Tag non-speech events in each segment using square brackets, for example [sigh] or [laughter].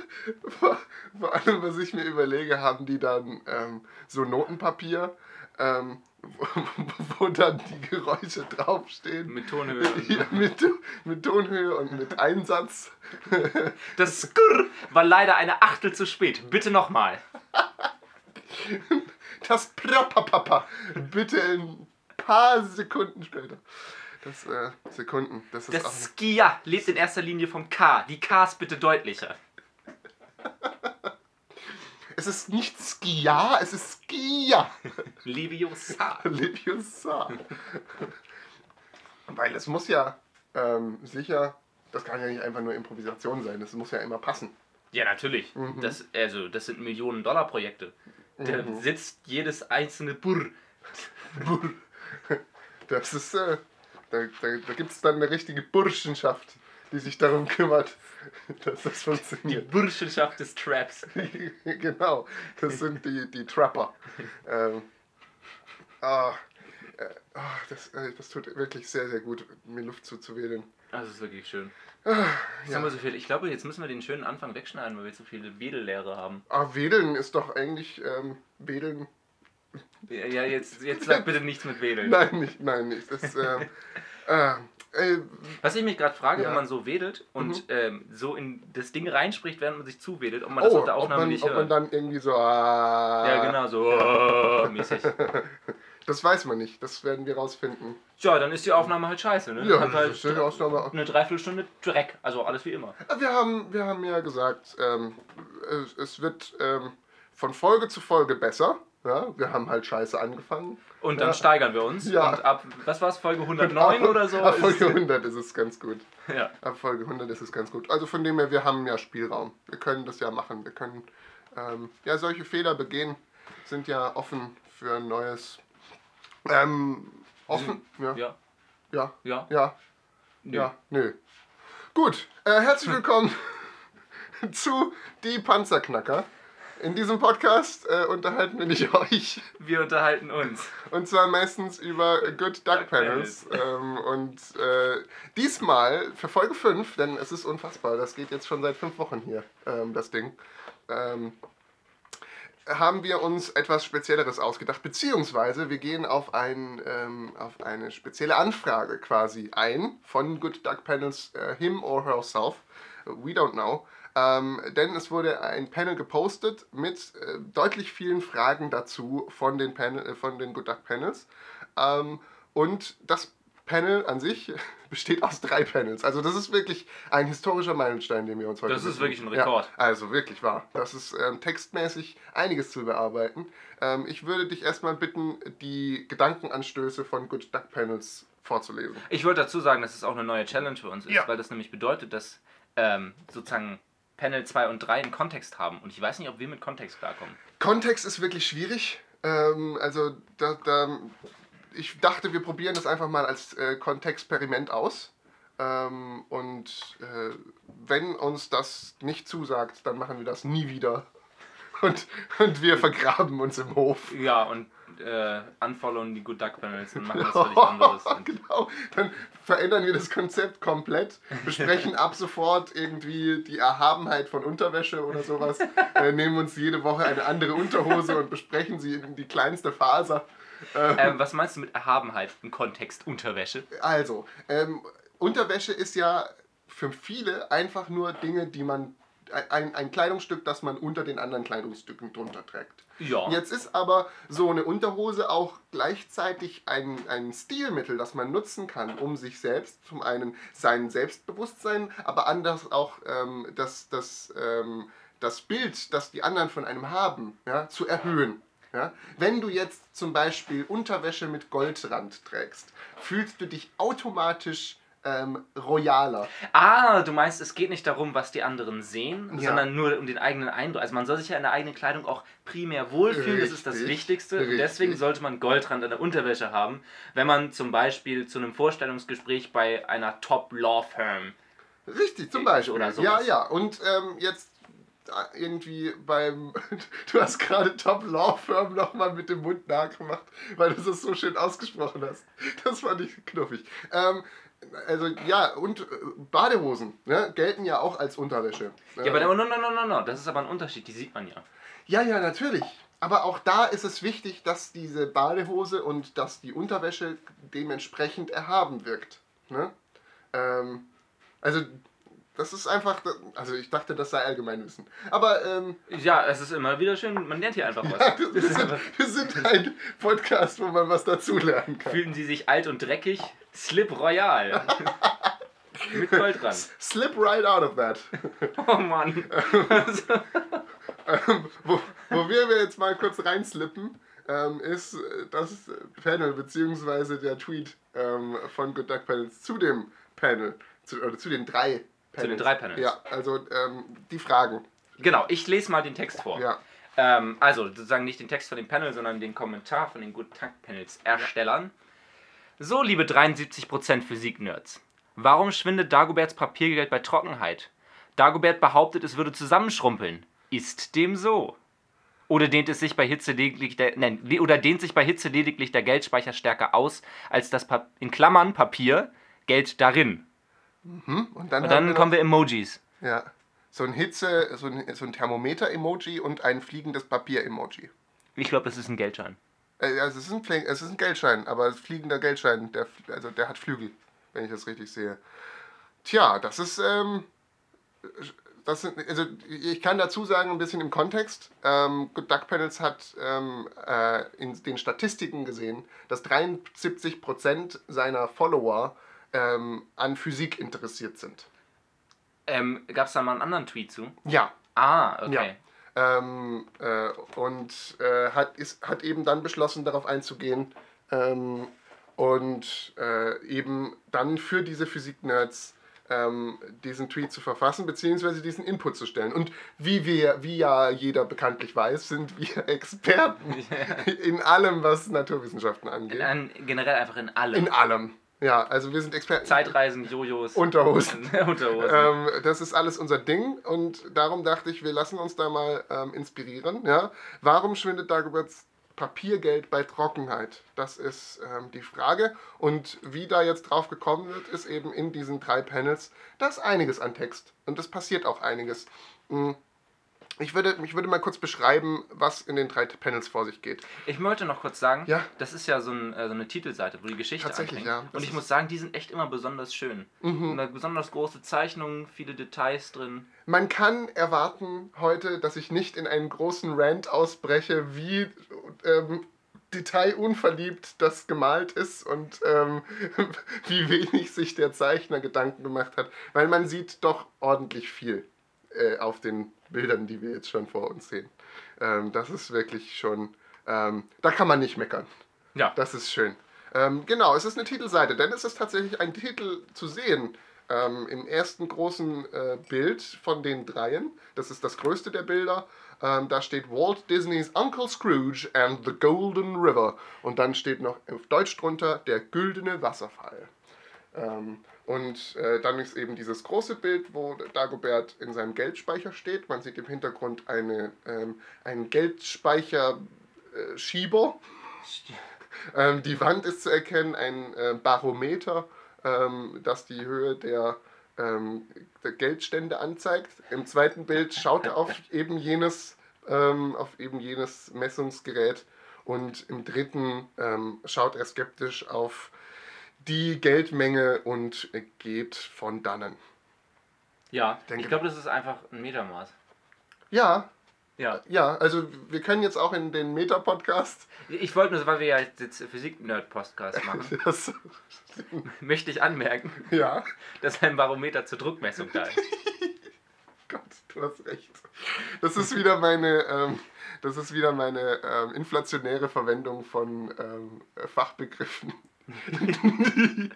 [laughs] vor, vor allem, was ich mir überlege, haben die dann ähm, so Notenpapier, ähm, wo, [laughs] wo dann die Geräusche draufstehen. Mit Tonhöhe. [laughs] Ja, mit, mit Tonhöhe und mit Einsatz. Das Skrrr war leider eine Achtel zu spät. Bitte nochmal. Das Prapapapa. Bitte ein paar Sekunden später. Das, äh, Sekunden. Das ist auch. Das Skia lebt in erster Linie vom K. Die Ks bitte deutlicher. Es ist nicht Skia, es ist Skia. [laughs] Leviosa. Leviosa. Weil es muss ja ähm, sicher, das kann ja nicht einfach nur Improvisation sein, das muss ja immer passen. Ja, natürlich. Das, also, das sind Millionen-Dollar-Projekte. Da sitzt jedes einzelne Burr. Das ist, äh, da, da, da gibt es dann eine richtige Burschenschaft, die sich darum kümmert, [laughs] dass das Die funktioniert. Burschenschaft des Traps. [laughs] genau, das sind die, die Trapper. ähm, ah, äh, ah, das, äh, das tut wirklich sehr, sehr gut, mir Luft zuzuwählen. Das ist wirklich schön. Ah, ja. wir so viel. Ich glaube, jetzt müssen wir den schönen Anfang wegschneiden, weil wir zu viele Wedellehre haben. Ah, Wedeln ist doch eigentlich, ähm, Wedeln, Ja, jetzt, jetzt [laughs] sag bitte nichts mit Wedeln. nein, nicht, nein, nicht. Das, ähm, äh, äh, Was ich mich gerade frage, Ja. Mhm. wenn man so wedelt und ähm, so in das Ding reinspricht, während man sich zuwedelt, ob man das auf der ob Aufnahme man, nicht ob hört. man dann irgendwie so, ah, ja, genau, so oh, mäßig. [laughs] das weiß man nicht, das werden wir rausfinden. Tja, dann ist die Aufnahme halt scheiße, ne? Ja, Hat das ist halt eine Ausnahme. eine Dreiviertelstunde Dreck, also alles wie immer. Wir haben, wir haben ja gesagt, ähm, es, es wird ähm, von Folge zu Folge besser. Ja, wir haben halt scheiße angefangen. Und dann Ja. steigern wir uns. Ja. Und ab, was war es, Folge 109 oder so? Ab Folge 100 ist es ganz gut. ja. Ab Folge 100 ist es ganz gut. Also von dem her, wir haben ja Spielraum. Wir können das ja machen. Wir können ähm, ja solche Fehler begehen, sind ja offen für ein neues. Ähm, offen? Ja. Ja. Ja. Ja. Ja. Nö. Ja. Nö. Gut. Äh, herzlich willkommen [laughs] zu Die Panzerknacker. In diesem Podcast äh, unterhalten wir nicht [laughs] euch. Wir unterhalten uns. Und zwar meistens über Good Duck Duck Panels. Ähm, und äh, diesmal für Folge 5, denn es ist unfassbar, das geht jetzt schon seit fünf Wochen hier, ähm, das Ding. Ähm, haben wir uns etwas Spezielleres ausgedacht, beziehungsweise wir gehen auf, ein, ähm, auf eine spezielle Anfrage quasi ein von Good Duck Panels, äh, him or herself, we don't know. Ähm, denn es wurde ein Panel gepostet mit äh, deutlich vielen Fragen dazu von den, Panel, äh, von den Good Duck Panels. Ähm, und das Panel an sich [laughs] besteht aus drei Panels. Also das ist wirklich ein historischer Meilenstein, den wir uns heute Das ist wirklich ein Rekord. Ja, also wirklich wahr. Das ist ähm, textmäßig einiges zu bearbeiten. Ähm, ich würde dich erstmal bitten, die Gedankenanstöße von Good Duck Panels vorzulesen. Ich wollte dazu sagen, dass es auch eine neue Challenge für uns ist, Ja. weil das nämlich bedeutet, dass ähm, sozusagen Panel 2 und 3 einen Kontext haben. Und ich weiß nicht, ob wir mit Kontext klarkommen. Kontext ist wirklich schwierig. Ähm, also da, da, ich dachte, wir probieren das einfach mal als äh, Kontextperiment aus. Ähm, und äh, wenn uns das nicht zusagt, dann machen wir das nie wieder. Und, und wir vergraben uns im Hof. Ja, und äh, unfollowen die Good Duck Panels und machen was völlig [laughs] anderes. Genau, dann verändern wir das Konzept komplett, besprechen ab sofort irgendwie die Erhabenheit von Unterwäsche oder sowas, [laughs] äh, nehmen uns jede Woche eine andere Unterhose und besprechen sie in die kleinste Faser. ähm, was meinst du mit Erhabenheit im Kontext Unterwäsche? Also, ähm, Unterwäsche ist ja für viele einfach nur Dinge, die man, ein, ein Kleidungsstück, das man unter den anderen Kleidungsstücken drunter trägt. Ja. Jetzt ist aber so eine Unterhose auch gleichzeitig ein, ein Stilmittel, das man nutzen kann, um sich selbst, zum einen sein Selbstbewusstsein, aber anders auch ähm, das, das, ähm, das Bild, das die anderen von einem haben, ja, zu erhöhen. Ja? Wenn du jetzt zum Beispiel Unterwäsche mit Goldrand trägst, fühlst du dich automatisch ähm, royaler. Ah, du meinst, es geht nicht darum, was die anderen sehen, Ja. sondern nur um den eigenen Eindruck. Also man soll sich ja in der eigenen Kleidung auch primär wohlfühlen, das ist das Richtig, Wichtigste. Und richtig. deswegen sollte man Goldrand an der Unterwäsche haben, wenn man zum Beispiel zu einem Vorstellungsgespräch bei einer Top-Law-Firm Richtig, zum Beispiel. Oder ja, sowas. ja. Und ähm, jetzt äh, irgendwie beim. [laughs] Du hast gerade Top Law Firm nochmal mit dem Mund nachgemacht, weil du das so schön ausgesprochen hast. Das fand ich knuffig. Ähm, also ja, und äh, Badehosen ne, gelten ja auch als Unterwäsche. Ja, aber no, no, no, no, no, das ist aber ein Unterschied, die sieht man ja. Ja, ja, natürlich. Aber auch da ist es wichtig, dass diese Badehose und dass die Unterwäsche dementsprechend erhaben wirkt. Ne? Ähm, also das ist einfach, also ich dachte, das sei Allgemeinwissen. Aber ähm, ja, es ist immer wieder schön, man lernt hier einfach [laughs] was. Ja, wir, sind, wir sind ein Podcast, wo man was dazulernen kann. Fühlen Sie sich alt und dreckig? Slip Royal. [laughs] Mit Gold dran. Slip right out of that. [laughs] Oh Mann. ähm, wo, wo wir jetzt mal kurz reinslippen, ähm, ist das Panel beziehungsweise der Tweet ähm, von Good Duck Panels zu dem Panel, zu, oder zu den drei Panels. Zu den drei Panels. Ja, also ähm, die Fragen. Genau, ich lese mal den Text vor. Ja. Ähm, also sozusagen nicht den Text von dem Panel, sondern den Kommentar von den Good Duck Panels Erstellern. Ja. So, liebe 73% Physik-Nerds. Warum schwindet Dagoberts Papiergeld bei Trockenheit? Dagobert behauptet, es würde zusammenschrumpeln. Ist dem so? Oder dehnt es sich bei Hitze lediglich der, nein, oder dehnt sich bei Hitze lediglich der Geldspeicher stärker aus als das pa in Klammern Papier Geld darin? Mhm. Und dann, und dann wir kommen wir Emojis. Ja. So ein Hitze, so ein, so ein Thermometer-Emoji und ein fliegendes Papier-Emoji. Ich glaube, das ist ein Geldschein. Äh, also es ist ein, es ist ein Geldschein, aber ein fliegender Geldschein, der, also der hat Flügel, wenn ich das richtig sehe. Tja, das ist ähm, das sind, also ich kann dazu sagen, ein bisschen im Kontext. Ähm, Good Duck Panels hat ähm, äh, in den Statistiken gesehen, dass 73% seiner Follower ähm, an Physik interessiert sind. Ähm, Gab es da mal einen anderen Tweet zu? Ja. Ah, okay. Ja. Ähm, äh, und äh, hat, ist, hat eben dann beschlossen, darauf einzugehen ähm, und äh, eben dann für diese Physik-Nerds ähm, diesen Tweet zu verfassen, beziehungsweise diesen Input zu stellen. Und wie wir, wie ja jeder bekanntlich weiß, sind wir [laughs] Experten [laughs] in allem, was Naturwissenschaften angeht. In, generell einfach in allem. In allem. Ja, also wir sind Experten. Zeitreisen, Jojos. Unterhosen. [laughs] Unterhosen. Ähm, das ist alles unser Ding und darum dachte ich, wir lassen uns da mal ähm, inspirieren. Ja? Warum schwindet Dagoberts Papiergeld bei Trockenheit? Das ist ähm, die Frage. Und wie da jetzt drauf gekommen wird, ist eben in diesen drei Panels, da ist einiges an Text. Und es passiert auch einiges. Mhm. Ich würde, ich würde mal kurz beschreiben, was in den drei Panels vor sich geht. Ich möchte noch kurz sagen, ja? das ist ja so, ein, äh, so eine Titelseite, wo die Geschichte Tatsächlich, anfängt. Ja, und ich muss sagen, die sind echt immer besonders schön. Mhm. Besonders große Zeichnungen, viele Details drin. Man kann erwarten heute, dass ich nicht in einen großen Rant ausbreche, wie ähm, detailunverliebt das gemalt ist und ähm, [laughs] wie wenig sich der Zeichner Gedanken gemacht hat, weil man sieht doch ordentlich viel äh, auf den Bildern, die wir jetzt schon vor uns sehen. Ähm, das ist wirklich schon, ähm, da kann man nicht meckern. Ja. Das ist schön. Ähm, genau, es ist eine Titelseite, denn es ist tatsächlich ein Titel zu sehen ähm, im ersten großen äh, Bild von den dreien. Das ist das größte der Bilder. Ähm, da steht Walt Disneys Uncle Scrooge and the Golden River. Und dann steht noch auf Deutsch drunter der güldene Wasserfall. Ähm, und äh, dann ist eben dieses große Bild, wo Dagobert in seinem Geldspeicher steht. Man sieht im Hintergrund eine, ähm, einen Geldspeicherschieber. Äh, ähm, die Wand ist zu erkennen, ein äh, Barometer, ähm, das die Höhe der, ähm, der, Geldstände anzeigt. Im zweiten Bild schaut er auf [laughs] eben jenes, ähm, auf eben jenes Messungsgerät. Und im dritten ähm, schaut er skeptisch auf die Geldmenge und geht von dannen. Ja, Denke, ich glaube, das ist einfach ein Metermaß. Ja. Ja. Ja, also wir können jetzt auch in den Meta-Podcast. Ich wollte nur, weil wir ja jetzt Physik-Nerd-Podcast [laughs] machen, das, möchte ich anmerken, ja. dass ein Barometer zur Druckmessung da ist. [laughs] Gott, du hast recht. Das ist wieder meine, ähm, das ist wieder meine ähm, inflationäre Verwendung von ähm, Fachbegriffen. [laughs]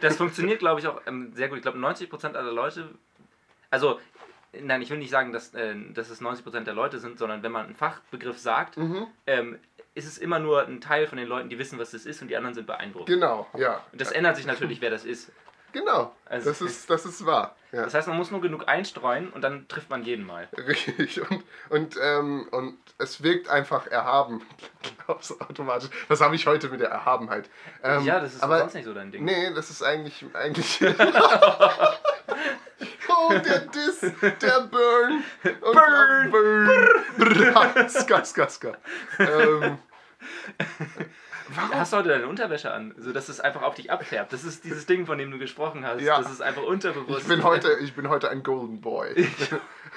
das funktioniert, glaube ich, auch ähm, sehr gut. Ich glaube, 90% aller Leute, also, nein, ich will nicht sagen, dass, äh, dass es 90% der Leute sind, sondern wenn man einen Fachbegriff sagt, mhm. ähm, ist es immer nur ein Teil von den Leuten, die wissen, was das ist und die anderen sind beeindruckt. Genau, ja. Und das ändert sich natürlich, wer das ist. Genau, also das, ist, das ist wahr. Ja. Das heißt, man muss nur genug einstreuen und dann trifft man jeden mal. [laughs] Richtig, und, und, ähm, und es wirkt einfach erhaben, [laughs] automatisch. Das habe ich heute mit der Erhabenheit. Ähm, ja, das ist aber, sonst nicht so dein Ding. Nee, das ist eigentlich. eigentlich [laughs] oh, der Diss, der Burn. Und Burn. Burn. Burn. ska, ska, ska. Ähm, warum? Hast du heute deine Unterwäsche an, so dass es einfach auf dich abfärbt? Das ist dieses Ding, von dem du gesprochen hast. Ja. Das ist einfach unterbewusst. Ich bin heute, ich bin heute ein Golden Boy.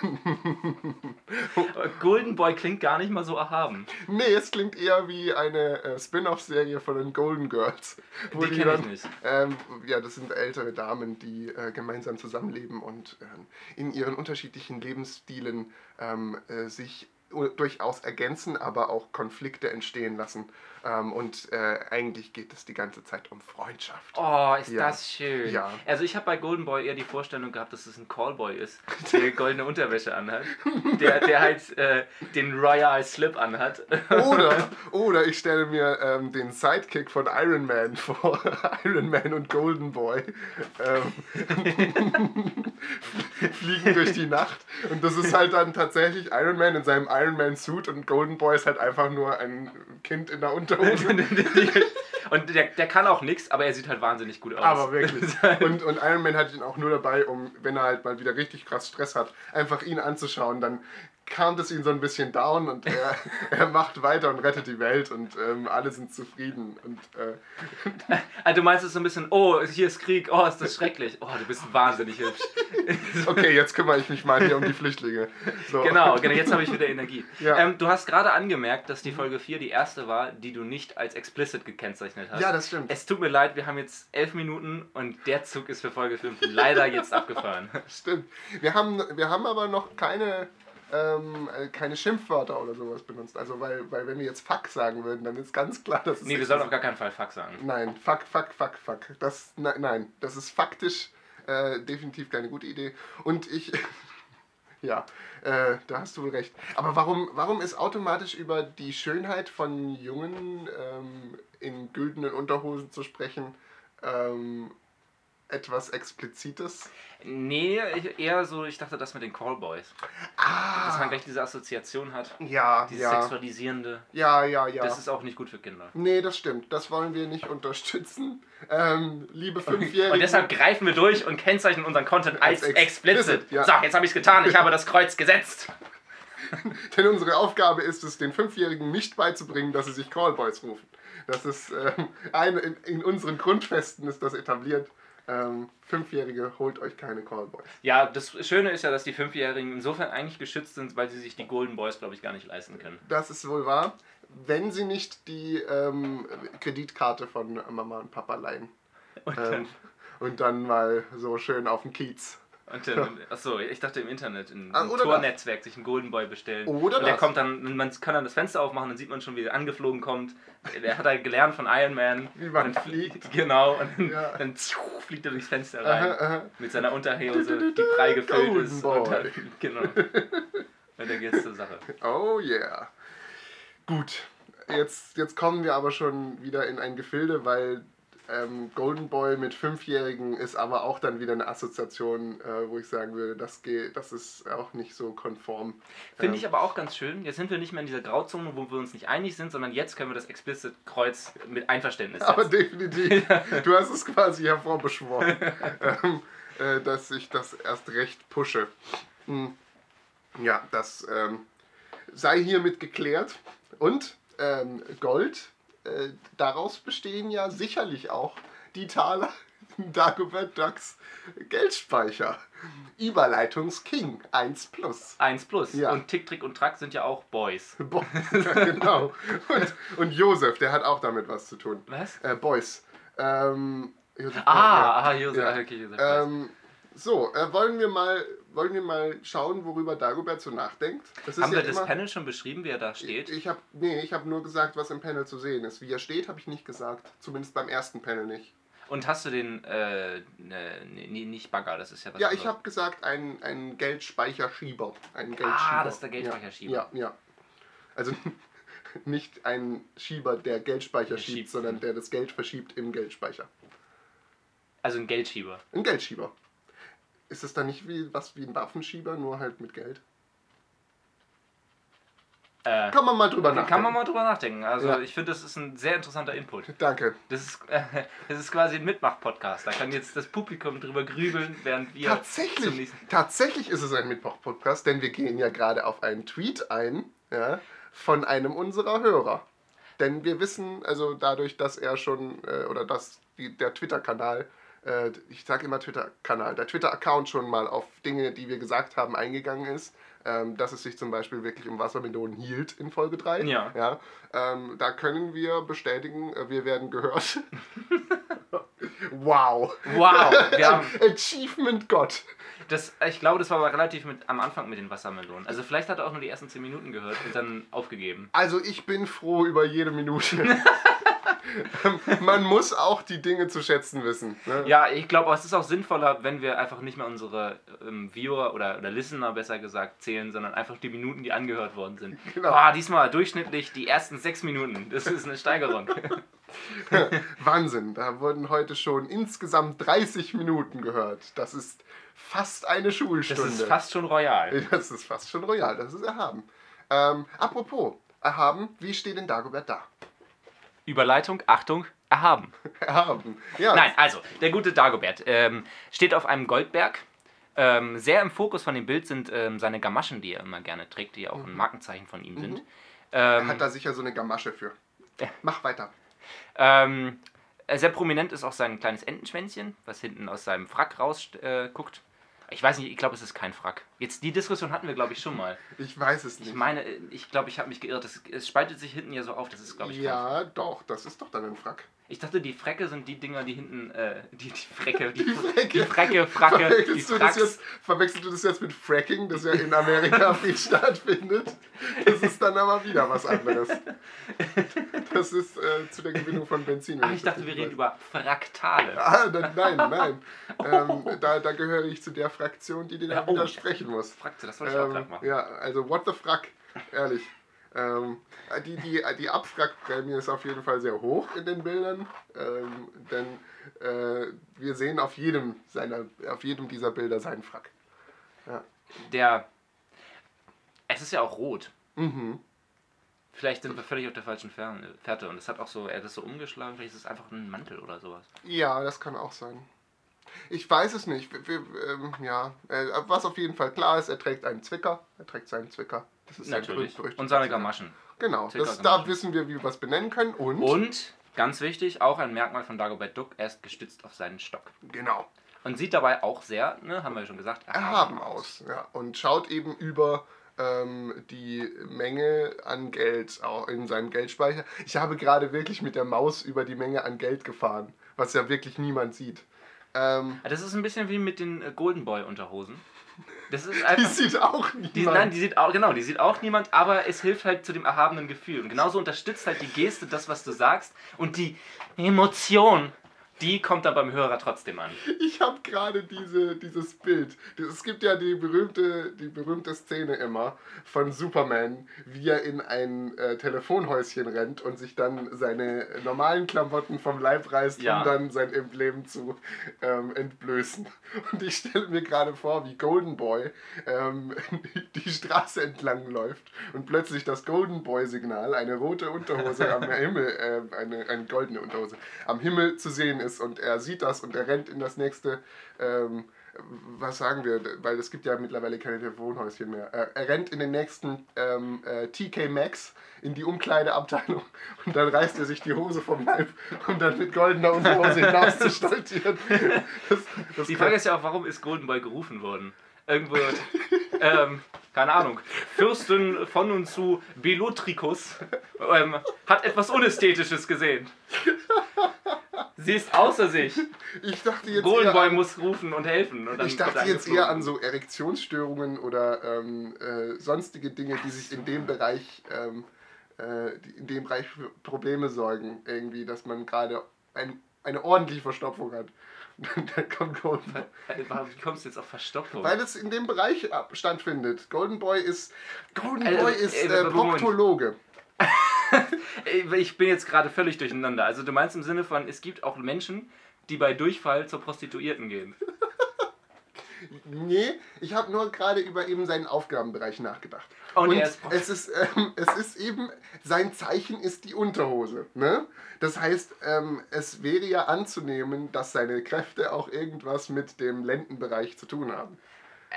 [laughs] Golden Boy klingt gar nicht mal so erhaben. Nee, es klingt eher wie eine äh, Spin-off-Serie von den Golden Girls. wo Die kenn ich nicht. Ähm, ja, das sind ältere Damen, die äh, gemeinsam zusammenleben und ähm, in ihren unterschiedlichen Lebensstilen ähm, äh, sich durchaus ergänzen, aber auch Konflikte entstehen lassen. Ähm, und äh, eigentlich geht es die ganze Zeit um Freundschaft. Oh, ist Ja. das schön. Ja. Also ich habe bei Golden Boy eher die Vorstellung gehabt, dass es ein Callboy ist, [laughs] der goldene Unterwäsche anhat. Der, der halt äh, den Royal Slip anhat. Oder, [laughs] oder ich stelle mir ähm, den Sidekick von Iron Man [laughs] vor. Iron Man und Golden Boy ähm, [laughs] fliegen durch die Nacht. Und das ist halt dann tatsächlich Iron Man in seinem Iron Man Suit und Golden Boy ist halt einfach nur ein Kind in der Unterhose. [laughs] Und der, der kann auch nichts, aber er sieht halt wahnsinnig gut aus. Aber wirklich. [laughs] Und, und Iron Man hat ihn auch nur dabei, um, wenn er halt mal wieder richtig krass Stress hat, einfach ihn anzuschauen. Dann calmt es ihn so ein bisschen down und er, [laughs] er macht weiter und rettet die Welt und ähm, alle sind zufrieden. Und äh, Also du meinst es so ein bisschen, oh, hier ist Krieg, oh, ist das schrecklich. Oh, du bist wahnsinnig hübsch. [laughs] okay, jetzt kümmere ich mich mal hier um die Flüchtlinge. So. Genau, genau, jetzt habe ich wieder Energie. [laughs] Ja. Ähm, du hast gerade angemerkt, dass die Folge 4 die erste war, die du nicht als explicit gekennzeichnet hast. Ja, das stimmt. Es tut mir leid, wir haben jetzt elf Minuten und der Zug ist für Folge 5 leider jetzt abgefahren. Stimmt. Wir haben, wir haben aber noch keine, ähm, äh, keine Schimpfwörter oder sowas benutzt. Also, weil, weil wenn wir jetzt Fuck sagen würden, dann ist ganz klar, dass es. Nee, wir sollen auf gar keinen Fall Fuck sagen. Nein, fuck, fuck, fuck, fuck. Das, ne, nein, das ist faktisch äh, definitiv keine gute Idee. Und ich, [laughs] ja, äh, da hast du wohl recht. Aber warum, warum ist automatisch über die Schönheit von Jungen ähm, in güldenen Unterhosen zu sprechen ähm, etwas Explizites? Nee, ich- eher so, ich dachte das mit den Callboys. Dass man Ah, gleich diese Assoziation hat. ja, Dieses ja, sexualisierende. ja, ja, ja. Das ist auch nicht gut für Kinder. Nee, das stimmt. Das wollen wir nicht unterstützen. Ähm, liebe [laughs] Fünfjährige. Und deshalb greifen wir durch und kennzeichnen unseren Content als, Als explicit, ja. So, jetzt habe ich es getan, ich habe das Kreuz gesetzt. [laughs] Denn unsere Aufgabe ist es, den Fünfjährigen nicht beizubringen, dass sie sich Callboys rufen. Das ist ähm, eine, in, in unseren Grundfesten ist das etabliert. Ähm, Fünfjährige, holt euch keine Callboys. Ja, das Schöne ist ja, dass die Fünfjährigen insofern eigentlich geschützt sind, weil sie sich die Golden Boys, glaube ich, gar nicht leisten können. Das ist wohl wahr, wenn sie nicht die ähm, Kreditkarte von Mama und Papa leihen. Und Ähm, dann, und dann mal so schön auf den Kiez. Und dann achso, ich dachte im Internet, in, Ah, im oder Tornetzwerk sich einen Golden Boy bestellen. Oder und der das. kommt dann, man kann dann das Fenster aufmachen, dann sieht man schon, wie er angeflogen kommt. Der hat halt gelernt von Iron Man. Wie man Und dann fliegt. Genau, und dann, Ja. dann fliegt er durchs Fenster rein. Aha, aha. Mit seiner Unterhose, die prall gefüllt Golden ist. Boy. Und dann, [laughs] genau. Und dann geht's zur Sache. Oh yeah. Gut, jetzt, jetzt kommen wir aber schon wieder in ein Gefilde, weil ähm, Golden Boy mit Fünfjährigen ist aber auch dann wieder eine Assoziation, äh, wo ich sagen würde, das, geht, das ist auch nicht so konform. Finde Ähm, ich aber auch ganz schön. Jetzt sind wir nicht mehr in dieser Grauzone, wo wir uns nicht einig sind, sondern jetzt können wir das explicit Kreuz mit Einverständnis Aber setzen. definitiv, [laughs] du hast es quasi hervorbeschworen, [laughs] ähm, äh, dass ich das erst recht pushe. Hm. Ja, das ähm, sei hiermit geklärt. Und ähm, Gold, äh, daraus bestehen ja sicherlich auch die Taler [laughs] Dagobert Ducks Geldspeicher. Überleitungsking 1 plus. 1 plus. Ja. Und Tick, Trick und Track sind ja auch Boys. [laughs] Boah, [laughs] ja, genau. Und, und Josef, der hat auch damit was zu tun. Was? Äh, Boys. Ähm, Josef, Ah, ja. aha, Josef. Ah, Okay, Josef. Ähm, so, äh, wollen, wir mal, wollen wir mal schauen, worüber Dagobert so nachdenkt? Haben ja wir das immer- Panel schon beschrieben, wie er da steht? Ich habe nee, ich habe nur gesagt, was im Panel zu sehen ist. Wie er steht, habe ich nicht gesagt. Zumindest beim ersten Panel nicht. Und hast du den, äh, ne, nee, nicht Bagger, das ist ja was Ja, ich habe gesagt, ein, ein Geldspeicherschieber. Ein Geldschieber. Ah, das ist der Geldspeicherschieber. Ja, ja. ja. Also [laughs] nicht ein Schieber, der Geldspeicher Der schiebt, schiebt. sondern der das Geld verschiebt im Geldspeicher. Also ein Geldschieber. Ein Geldschieber. Ist es dann nicht wie was wie ein Waffenschieber, nur halt mit Geld? Äh, Kann man mal drüber nachdenken. kann man mal drüber nachdenken. Also Ja. ich finde, das ist ein sehr interessanter Input. Danke. Das ist, äh, [laughs] das ist quasi ein Mitmach-Podcast. Da kann jetzt das Publikum drüber grübeln, während wir Tatsächlich, tatsächlich ist es ein Mittwoch-Podcast, denn wir gehen ja gerade auf einen Tweet ein ja, von einem unserer Hörer. Denn wir wissen, also dadurch, dass er schon, äh, oder dass die, der Twitter-Kanal, äh, ich sage immer Twitter-Kanal, der Twitter-Account schon mal auf Dinge, die wir gesagt haben, eingegangen ist, ähm, dass es sich zum Beispiel wirklich um Wassermelonen hielt in Folge 3. Ja. ja ähm, da können wir bestätigen, äh, wir werden gehört. [laughs] wow. Wow! Wir haben, [laughs] Achievement Gott. das, ich glaube, das war aber relativ mit, am Anfang mit den Wassermelonen. Also vielleicht hat er auch nur die ersten 10 Minuten gehört und dann aufgegeben. Also ich bin froh über jede Minute. [laughs] [laughs] Man muss auch die Dinge zu schätzen wissen. Ne? Ja, ich glaube, es ist auch sinnvoller, wenn wir einfach nicht mehr unsere ähm, Viewer oder, oder Listener, besser gesagt, zählen, sondern einfach die Minuten, die angehört worden sind. Genau. Boah, diesmal durchschnittlich die ersten sechs Minuten. Das ist eine Steigerung. [laughs] Wahnsinn, da wurden heute schon insgesamt 30 Minuten gehört. Das ist fast eine Das Schulstunde. ist fast schon royal. [laughs] Das ist fast schon royal, das ist erhaben. Ähm, apropos, erhaben, wie steht denn Dagobert da? Überleitung, Achtung, erhaben. [laughs] Erhaben. Ja, Nein, also, der gute Dagobert ähm, steht auf einem Goldberg. Ähm, sehr im Fokus von dem Bild sind ähm, seine Gamaschen, die er immer gerne trägt, die ja auch ein Markenzeichen von ihm sind. er Ähm, hat da sicher so eine Gamasche für. Mach weiter. Ähm, äh, sehr prominent ist auch sein kleines Entenschwänzchen, was hinten aus seinem Frack rausguckt. Äh, guckt. Ich weiß nicht, ich glaube, es ist kein Frack. Jetzt, die Diskussion hatten wir, glaube ich, schon mal. Ich weiß es Ich nicht. meine, äh, ich glaube, ich habe mich geirrt. Es, es spaltet sich hinten ja so auf, das ist, glaube ich, kein Ja, doch, das ist doch dann ein Frack. Ich dachte, die Frecke sind die Dinger, die hinten, äh, die, die Frecke, die, Die Frecke. die Frecke, Fracke, die Verwechselst du, das Fracks. jetzt, verwechselst du das jetzt mit Fracking, das ja in Amerika [laughs] viel stattfindet? Das ist dann aber wieder was anderes. Das ist äh, zu der Gewinnung von Benzin. Ach, ich dachte, wir reden über Fraktale. Ah, dann, nein, nein. Ähm, da, da gehöre ich zu der Fraktion, die dir Ja, oh. widersprechen muss. Frakte, das wollte ich auch Ähm, gerade machen. ja, also what the frack, ehrlich. Ähm, die, die, die Abfragprämie ist auf jeden Fall sehr hoch in den Bildern, ähm, denn äh, wir sehen auf jedem, seiner, auf jedem dieser Bilder seinen Frack. Der, es ist ja auch rot. Mhm. Vielleicht sind wir völlig auf der falschen Fährte und es hat auch so, er hat das so umgeschlagen, vielleicht ist es einfach ein Mantel oder sowas. Ja, das kann auch sein. Ich weiß es nicht. Wir, wir, ähm, ja, äh, was auf jeden Fall klar ist, er trägt einen Zwicker. Er trägt seinen Zwicker. Das ist Natürlich. berühmt- Und seine. Gamaschen. Genau, das, da wissen wir, wie wir was benennen können. Und, Und, ganz wichtig, auch ein Merkmal von Dagobert Duck, er ist gestützt auf seinen Stock. genau, Und sieht dabei auch sehr, ne, haben wir ja schon gesagt, erhaben aus. Ja, und schaut eben über ähm, die Menge an Geld auch in seinem Geldspeicher. Ich habe gerade wirklich mit der Maus über die Menge an Geld gefahren, was ja wirklich niemand sieht. Ähm, Das ist ein bisschen wie mit den äh, Golden Boy Unterhosen. Das ist die einfach. sieht auch niemand. Die, nein, die sieht auch, genau, die sieht auch niemand, aber es hilft halt zu dem erhabenen Gefühl. Und genauso unterstützt halt die Geste das, was du sagst. Und die Emotion, die kommt dann beim Hörer trotzdem an. Ich habe gerade diese, dieses Bild. Es gibt ja die berühmte, die berühmte Szene immer von Superman, wie er in ein äh, Telefonhäuschen rennt und sich dann seine normalen Klamotten vom Leib reißt, Ja. um dann sein Emblem zu ähm, entblößen. Und ich stelle mir gerade vor, wie Golden Boy ähm, [laughs] die Straße entlang läuft und plötzlich das Golden Boy-Signal, eine rote Unterhose am [laughs] Himmel, äh, eine, eine goldene Unterhose, am Himmel zu sehen ist und er sieht das und er rennt in das nächste, ähm, was sagen wir, weil es gibt ja mittlerweile keine Telefonhäuschen mehr. Er, rennt in den nächsten ähm, äh, TK Maxx in die Umkleideabteilung und dann reißt er sich die Hose vom Leib, um dann mit goldener Unterhose hinaus zu stolzieren. Das, das Die Frage ist ja auch, warum ist Golden Boy gerufen worden? Irgendwo, ähm, keine Ahnung, Fürstin von und zu Belotricus ähm, hat etwas Unästhetisches gesehen. Sie ist außer sich. [laughs] ich dachte jetzt Golden eher Boy an, muss rufen und helfen. Und ich dachte jetzt eher an so Erektionsstörungen oder ähm, äh, sonstige Dinge, die sich in dem Bereich, ähm, äh, in dem Bereich für Probleme sorgen. Irgendwie, dass man gerade ein, eine ordentliche Verstopfung hat. [laughs] Dann kommt Golden Boy. Wie kommst du jetzt auf Verstopfung? Weil es in dem Bereich stattfindet. Golden Boy ist. Golden Also, Boy ist äh, äh. Proktologe. [laughs] Ich bin jetzt gerade völlig durcheinander. Also du meinst im Sinne von, es gibt auch Menschen, die bei Durchfall zur Prostituierten gehen. Nee, ich habe nur gerade über eben seinen Aufgabenbereich nachgedacht. Und Und ist- es, ist, ähm, es ist eben, sein Zeichen ist die Unterhose. Ne? Das heißt, ähm, es wäre ja anzunehmen, dass seine Kräfte auch irgendwas mit dem Lendenbereich zu tun haben.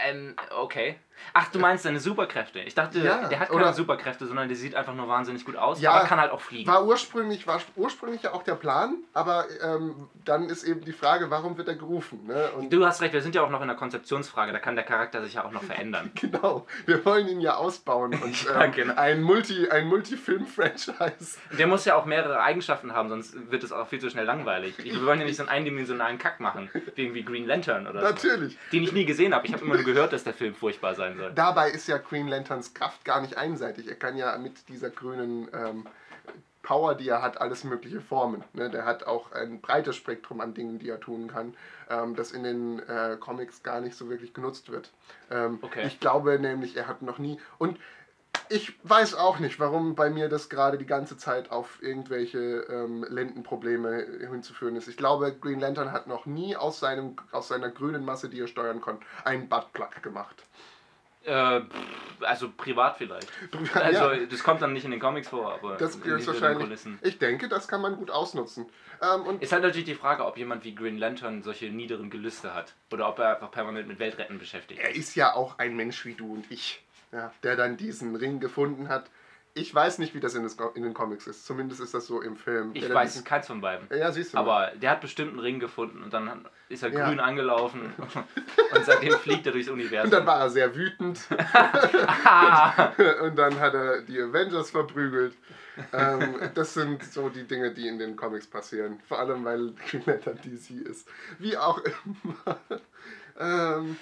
Ähm, okay. Ach, du meinst seine Superkräfte. Ich dachte, Ja, der hat keine Superkräfte, sondern der sieht einfach nur wahnsinnig gut aus, Ja, aber kann halt auch fliegen. War ursprünglich, war ursprünglich ja auch der Plan, aber ähm, dann ist eben die Frage, warum wird er gerufen? Ne? Du hast recht, wir sind ja auch noch in der Konzeptionsfrage, da kann der Charakter sich ja auch noch verändern. [laughs] genau, wir wollen ihn ja ausbauen [laughs] und Ja, ähm, genau. ein Multi, ein Multi-Film-Franchise. Der muss ja auch mehrere Eigenschaften haben, sonst wird es auch viel zu schnell langweilig. Wir wollen ja nicht so einen eindimensionalen Kack machen, wie irgendwie Green Lantern oder so. Natürlich. Den ich nie gesehen habe. Ich habe immer nur gehört, dass der Film furchtbar sein soll. Dabei ist ja Green Lanterns Kraft gar nicht einseitig. Er kann ja mit dieser grünen ähm, Power, die er hat, alles mögliche formen. Ne? Der hat auch ein breites Spektrum an Dingen, die er tun kann, ähm, das in den äh, Comics gar nicht so wirklich genutzt wird. Ähm, Okay. Ich glaube nämlich, er hat noch nie. Und ich weiß auch nicht, warum bei mir das gerade die ganze Zeit auf irgendwelche ähm, Lendenprobleme hinzuführen ist. Ich glaube, Green Lantern hat noch nie aus, seinem, aus seiner grünen Masse, die er steuern konnte, einen Buttplug gemacht. Äh, also privat vielleicht. Ja. Also das kommt dann nicht in den Comics vor, aber Das in den wahrscheinlich. Kulissen. Ich denke, das kann man gut ausnutzen. Ähm, und Ist halt natürlich die Frage, ob jemand wie Green Lantern solche niederen Gelüste hat. Oder ob er einfach permanent mit Weltretten beschäftigt er ist. ist ja auch ein Mensch wie du und ich, ja, der dann diesen Ring gefunden hat. Ich weiß nicht, wie das in, das in den Comics ist. Zumindest ist das so im Film. Ich Der weiß keins von beiden. Ja, siehst du. mal. Aber der hat bestimmt einen Ring gefunden und dann ist er Ja. grün angelaufen [laughs] und seitdem fliegt er durchs Universum. Und dann war er sehr wütend. Ah, [laughs] und dann hat er die Avengers verprügelt. ähm, das sind so die Dinge, die in den Comics passieren. Vor allem, weil Green Lantern DC ist. Wie auch immer. ähm,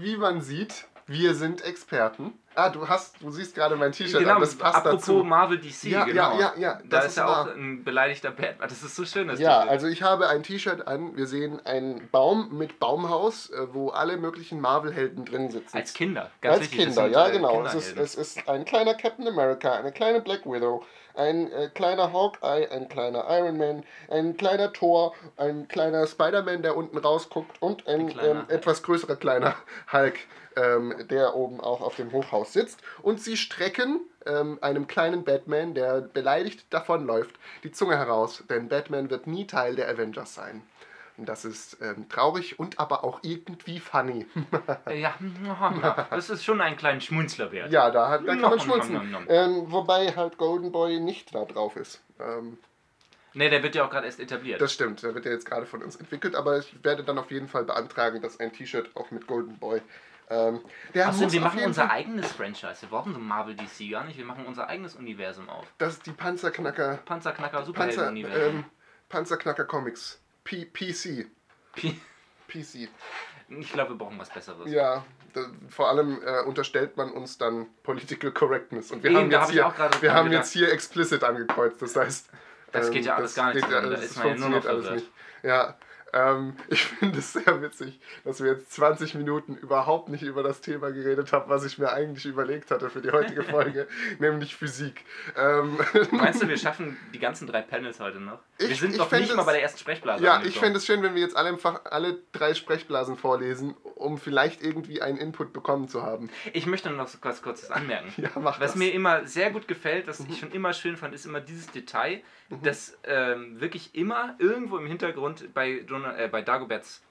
wie man sieht, wir sind Experten. Ah, du hast, du siehst gerade mein T-Shirt genau, an, das passt apropos dazu. Marvel DC, Ja, ja, genau. ja, ja, Da das ist ja auch wahr. ein beleidigter Batman. Das ist so schön, das Ja, also ich habe ein T-Shirt an. Wir sehen einen Baum mit Baumhaus, äh, wo alle möglichen Marvel-Helden drin sitzen. Als Kinder, ganz Als wichtig. Kinder, sind, ja äh, genau. Es ist, es ist ein kleiner Captain America, eine kleine Black Widow, ein äh, kleiner Hawkeye, ein kleiner Iron Man, ein kleiner Thor, ein kleiner Spider-Man, der unten rausguckt und ein ähm, etwas größerer kleiner [laughs] Hulk, ähm, der oben auch auf dem Hochhaus sitzt. Und sie strecken ähm, einem kleinen Batman, der beleidigt davonläuft, die Zunge heraus, denn Batman wird nie Teil der Avengers sein. Und das ist ähm, traurig und aber auch irgendwie funny. [laughs] Ja, [laughs] das ist schon einen kleinen Schmunzler wert. Ja, da, hat, da kann man schmunzeln. Ähm, wobei halt Golden Boy nicht da drauf ist. Ähm, Ne, der wird ja auch gerade erst etabliert. das stimmt, der wird ja jetzt gerade von uns entwickelt, aber ich werde dann auf jeden Fall beantragen, dass ein T-Shirt auch mit Golden Boy. Ähm, muss wir machen unser Fall, eigenes Franchise. Wir brauchen so Marvel DC gar nicht. Wir machen unser eigenes Universum auf. Das ist die Panzerknacker. Panzerknacker Panzer, Superhelden-Universum. ähm, Panzerknacker Comics. P PC. PC. Ich glaube, wir brauchen was Besseres. Ja, da, vor allem äh, unterstellt man uns dann Political Correctness. Und wir Eben, haben jetzt hab hier, wir haben gedacht. jetzt hier explicit angekreuzt. Das heißt, Das ähm, geht ja alles gar nicht geht ja zusammen, da alles- ist man ja nur noch funktioniert alles nicht. Ja, ähm, ich [laughs] finde es sehr witzig, dass wir jetzt 20 Minuten überhaupt nicht über das Thema geredet haben, was ich mir eigentlich überlegt hatte für die heutige [laughs] Folge, nämlich Physik. Ähm, [laughs] Meinst du, wir schaffen die ganzen drei Panels heute noch? wir Ich- sind ich noch fänd nicht es- mal bei der ersten Sprechblase. Ja, ich fände es schön, wenn wir jetzt alle alle drei Sprechblasen vorlesen, um vielleicht irgendwie einen Input bekommen zu haben. Ich möchte noch was Kurzes anmerken. Ja, mach Was das. mir immer sehr gut gefällt, was ich schon immer schön fand, ist immer dieses Detail, Mhm. dass ähm, wirklich immer irgendwo im Hintergrund bei, Donald, äh, bei Dagoberts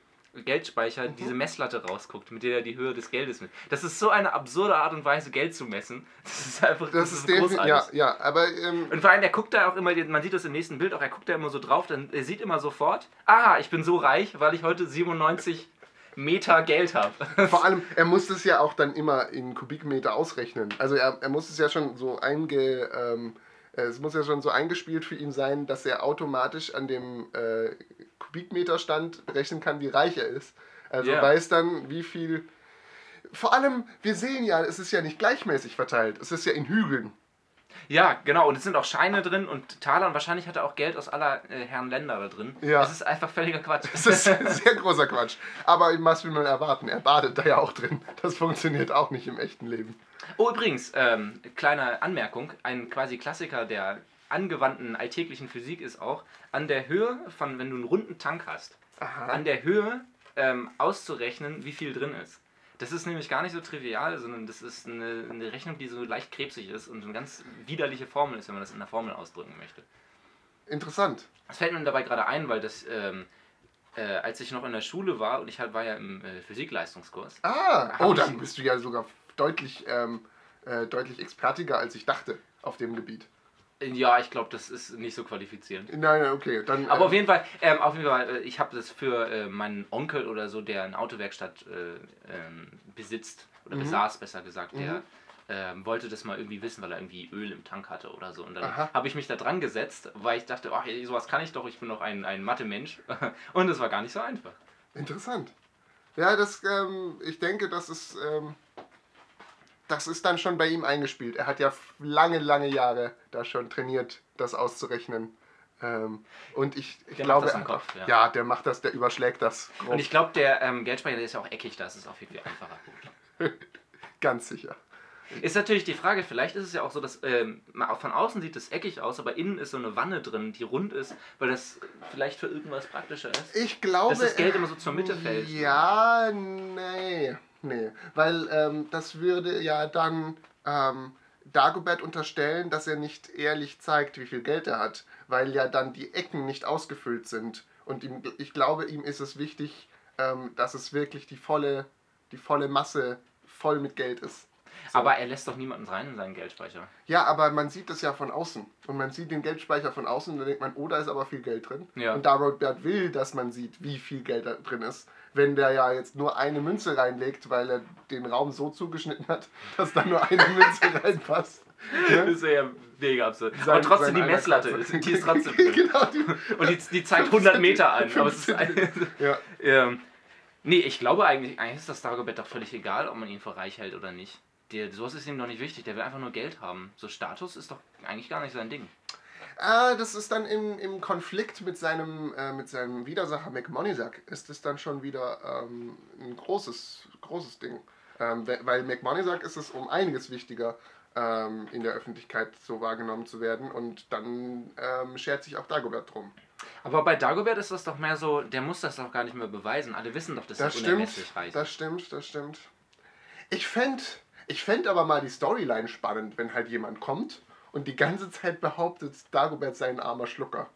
Geldspeicher Mhm. diese Messlatte rausguckt, mit der er die Höhe des Geldes misst. Das ist so eine absurde Art und Weise, Geld zu messen. [laughs] Das ist einfach das ist definitiv, ja, ja, aber ähm, Und vor allem, er guckt da auch immer, man sieht das im nächsten Bild auch, er guckt da immer so drauf, dann er sieht immer sofort, aha, ich bin so reich, weil ich heute 97 Meter Geld habe. [laughs] vor allem, er muss es ja auch dann immer in Kubikmeter ausrechnen. Also er, er muss es ja schon so einge... Ähm, es muss ja schon so eingespielt für ihn sein, dass er automatisch an dem äh, Kubikmeterstand berechnen kann, wie reich er ist. Also Ja. weiß dann, wie viel... Vor allem, wir sehen ja, es ist ja nicht gleichmäßig verteilt. Es ist ja in Hügeln. Ja, genau. Und es sind auch Scheine drin und Taler und wahrscheinlich hat er auch Geld aus aller äh, Herren Länder da drin. Ja. Es ist einfach völliger Quatsch. Das ist [laughs] sehr großer Quatsch. Aber was will man erwarten? Er badet da ja auch drin. Das funktioniert auch nicht im echten Leben. oh, übrigens, ähm, kleine Anmerkung. Ein quasi Klassiker der angewandten alltäglichen Physik ist auch, an der Höhe von, wenn du einen runden Tank hast, Aha. an der Höhe ähm, auszurechnen, wie viel drin ist. Das ist nämlich gar nicht so trivial, sondern das ist eine, eine Rechnung, die so leicht krebsig ist und eine ganz widerliche Formel ist, wenn man das in der Formel ausdrücken möchte. Interessant. Das fällt mir dabei gerade ein, weil das, ähm, äh, als ich noch in der Schule war und ich halt war ja im äh, Physikleistungskurs. Ah, oh, dann bist du ja sogar deutlich, ähm, äh, deutlich expertiger, als ich dachte auf dem Gebiet. Ja, ich glaube, das ist nicht so qualifizierend. Nein, nein, okay. Dann, Aber äh, auf jeden Fall, ähm, auf jeden Fall, äh, ich habe das für äh, meinen Onkel oder so, der eine Autowerkstatt äh, ähm, besitzt oder Mhm. besaß, besser gesagt, der ähm, wollte das mal irgendwie wissen, weil er irgendwie Öl im Tank hatte oder so. Und dann habe ich mich da dran gesetzt, weil ich dachte, ach, sowas kann ich doch, ich bin doch ein, ein Mathe-Mensch. [laughs] Und es war gar nicht so einfach. Interessant. Ja, das, ähm, ich denke, das ist, ähm, das ist dann schon bei ihm eingespielt. Er hat ja lange, lange Jahre da schon trainiert, das auszurechnen. Ähm, und ich, ich Der macht glaube, das im er- Kopf, ja. ja, der macht das, der überschlägt das. grob. Und ich glaube, der ähm, Geldspeicher, der ist ja auch eckig, da ist es auch viel, viel einfacher. [laughs] Ganz sicher. Ist natürlich die Frage, vielleicht ist es ja auch so, dass ähm, von außen sieht es eckig aus, aber innen ist so eine Wanne drin, die rund ist, weil das vielleicht für irgendwas praktischer ist. Ich glaube. Dass das Geld immer so zur Mitte fällt. Ja, nee. Nee. Weil ähm, das würde ja dann ähm, Dagobert unterstellen, dass er nicht ehrlich zeigt, wie viel Geld er hat. Weil ja dann die Ecken nicht ausgefüllt sind. Und ihm, ich glaube, ihm ist es wichtig, ähm, dass es wirklich die volle, die volle Masse voll mit Geld ist. So. Aber er lässt doch niemanden rein in seinen Geldspeicher. Ja, aber man sieht das ja von außen. Und man sieht den Geldspeicher von außen und dann denkt man, oh, da ist aber viel Geld drin. Ja. Und Dagobert will, dass man sieht, wie viel Geld da drin ist. Wenn der ja jetzt nur eine Münze reinlegt, weil er den Raum so zugeschnitten hat, [laughs] dass da nur eine Münze [laughs] reinpasst. Das ist ja mega absurd. Sein- aber trotzdem, die Messlatte, ist, die ist trotzdem [laughs] drin. genau, die, Und die, die zeigt 100 Meter an. Aber es ist, ja. ähm, nee, ich glaube eigentlich, eigentlich ist das Dagobert doch völlig egal, ob man ihn für reich hält oder nicht. Der, sowas ist ihm doch nicht wichtig. Der will einfach nur Geld haben. So Status ist doch eigentlich gar nicht sein Ding. Ah, das ist dann im, im Konflikt mit seinem, äh, mit seinem Widersacher McMoneysack, ist es dann schon wieder ähm, ein großes, großes Ding. Ähm, we- weil McMoneysack ist es um einiges wichtiger, ähm, in der Öffentlichkeit so wahrgenommen zu werden und dann ähm, schert sich auch Dagobert drum. Aber bei Dagobert ist das doch mehr so, der muss das doch gar nicht mehr beweisen. Alle wissen doch, dass Das er unermesslich reich ist. das stimmt, das stimmt. Ich fände ich fänd aber mal die Storyline spannend, wenn halt jemand kommt und die ganze Zeit behauptet, Dagobert sei ein armer Schlucker.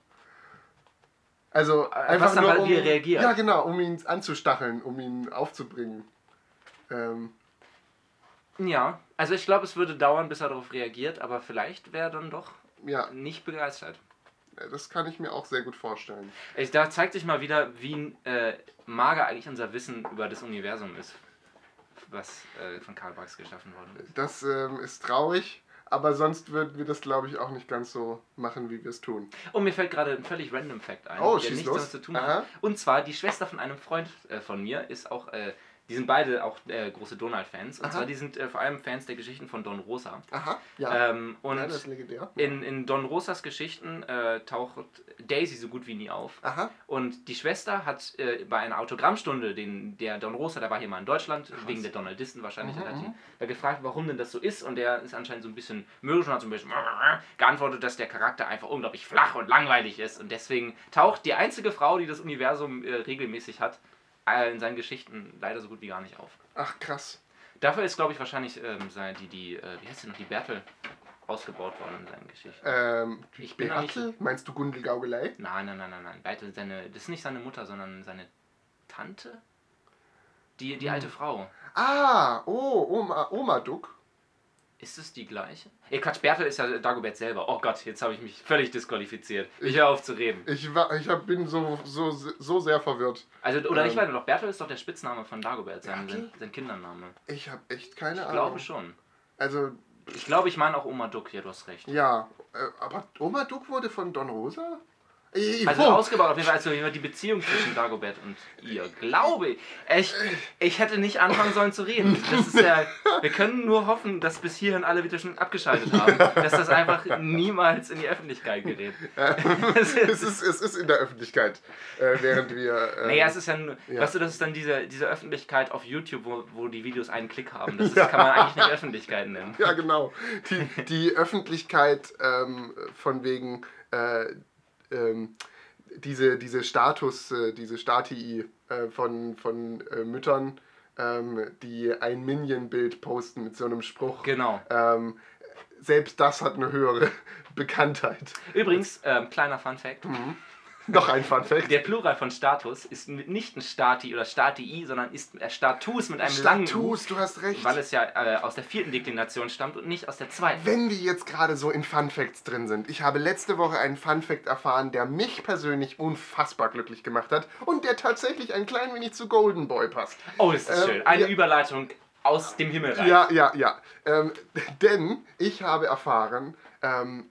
Also einfach dann nur um, wie er reagiert. Ja, genau, um ihn anzustacheln, um ihn aufzubringen. Ähm, Ja, also ich glaube, es würde dauern, bis er darauf reagiert, aber vielleicht wäre er dann doch ja, nicht begeistert. das kann ich mir auch sehr gut vorstellen. Da zeigt sich mal wieder, wie äh, mager eigentlich unser Wissen über das Universum ist, was äh, von Karl Barks geschaffen worden ist. Das ähm, ist traurig, aber sonst würden wir das, glaube ich, auch nicht ganz so machen, wie wir es tun. Und mir fällt gerade ein völlig random Fact ein, Oh, der nichts los. damit zu tun Aha. hat. Und zwar die Schwester von einem Freund äh, von mir ist auch, äh, die sind beide auch äh, große Donald-Fans. Und Aha. zwar die sind äh, vor allem Fans der Geschichten von Don Rosa. Aha, ja. Ähm, und ja das ist legendär. in, in Don Rosas Geschichten äh, taucht Daisy so gut wie nie auf. Aha. Und die Schwester hat äh, bei einer Autogrammstunde, den, der Don Rosa, der war hier mal in Deutschland, wegen der Donaldisten wahrscheinlich, Mhm, hat die mhm. da gefragt, warum denn das so ist. Und der ist anscheinend so ein bisschen mürrisch und hat so ein bisschen geantwortet, dass der Charakter einfach unglaublich flach und langweilig ist. Und deswegen taucht die einzige Frau, die das Universum äh, regelmäßig hat, in seinen Geschichten leider so gut wie gar nicht auf. Ach, krass. Dafür ist, glaube ich, wahrscheinlich ähm, sein- die, die äh, wie heißt sie noch, die Bertel ausgebaut worden in seinen Geschichten. Ähm, Ich bin Bertel? Meinst du Gundelgaugelei? Nein, nein, nein, nein, nein. Bertel, seine, das ist nicht seine Mutter, sondern seine Tante? Die, die Hm. alte Frau. Ah, oh, Oma, Oma Duck. Ist es die gleiche? Ey, Quatsch, Bertel ist ja Dagobert selber. Oh Gott, jetzt habe ich mich völlig disqualifiziert. Ich höre auf zu reden. Ich, war, ich hab, bin so, so, so sehr verwirrt. Also, oder ich Ähm. weiß noch, Bertel ist doch der Spitzname von Dagobert, sein, Bertel? sein, Kindername. Ich habe echt keine Ich Ahnung. glaube schon. Also, Ich glaube, ich meine auch Oma Duck, ja, du hast recht. ja. Äh, aber Oma Duck wurde von Don Rosa? Äh, Also wo? ausgebaut auf jeden Fall, also die Beziehung zwischen Dagobert und ihr. Glaube ich. Ich, ich hätte nicht anfangen sollen zu reden. Das ist ja, wir können nur hoffen, dass bis hierhin alle wieder schon abgeschaltet haben. Dass das einfach niemals in die Öffentlichkeit gerät. [laughs] es, ist, es ist in der Öffentlichkeit, äh, während wir. Ähm, Naja, es ist ja, nur- Ja. weißt du, das ist dann diese, diese Öffentlichkeit auf YouTube, wo, wo die Videos einen Klick haben. Das ist, kann man eigentlich nicht Öffentlichkeit nennen. Ja, genau. Die, die Öffentlichkeit ähm, von wegen, äh, ähm, diese, diese Status, äh, diese Statii äh, von, von äh, Müttern, ähm, die ein Minion-Bild posten mit so einem Spruch. Genau. Ähm, selbst das hat eine höhere [laughs] Bekanntheit. Übrigens, ähm, kleiner Fun Fact. Noch ein Fun Fact. Der Plural von Status ist nicht ein Stati oder Statii, sondern ist äh, Status mit einem langen U, Status, du hast recht. weil es ja äh, aus der vierten Deklination stammt und nicht aus der zweiten. Wenn wir jetzt gerade so in Fun Facts drin sind, ich habe letzte Woche einen Fun Fact erfahren, der mich persönlich unfassbar glücklich gemacht hat und der tatsächlich ein klein wenig zu Golden Boy passt. Oh, ist das Ähm, schön. Eine ja. Überleitung aus dem Himmel rein. Ja, ja, ja. Ähm, [laughs] denn ich habe erfahren, ähm,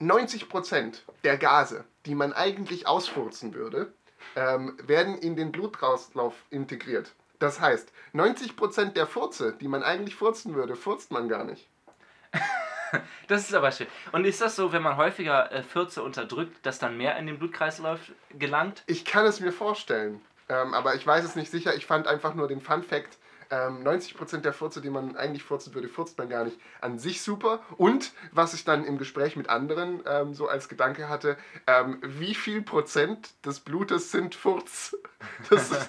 90% der Gase, die man eigentlich ausfurzen würde, ähm, werden in den Blutkreislauf integriert. Das heißt, 90% der Furze, die man eigentlich furzen würde, furzt man gar nicht. [laughs] Das ist aber schön. Und ist das so, wenn man häufiger äh, Fürze unterdrückt, dass dann mehr in den Blutkreislauf gelangt? Ich kann es mir vorstellen, ähm, aber ich weiß es nicht sicher. Ich fand einfach nur den Fun Fact, ähm, 90% der Furze, die man eigentlich furzen würde, furzt man gar nicht. An sich super. Und was ich dann im Gespräch mit anderen ähm, so als Gedanke hatte, ähm, wie viel Prozent des Blutes sind Furz? [laughs] Das, ist,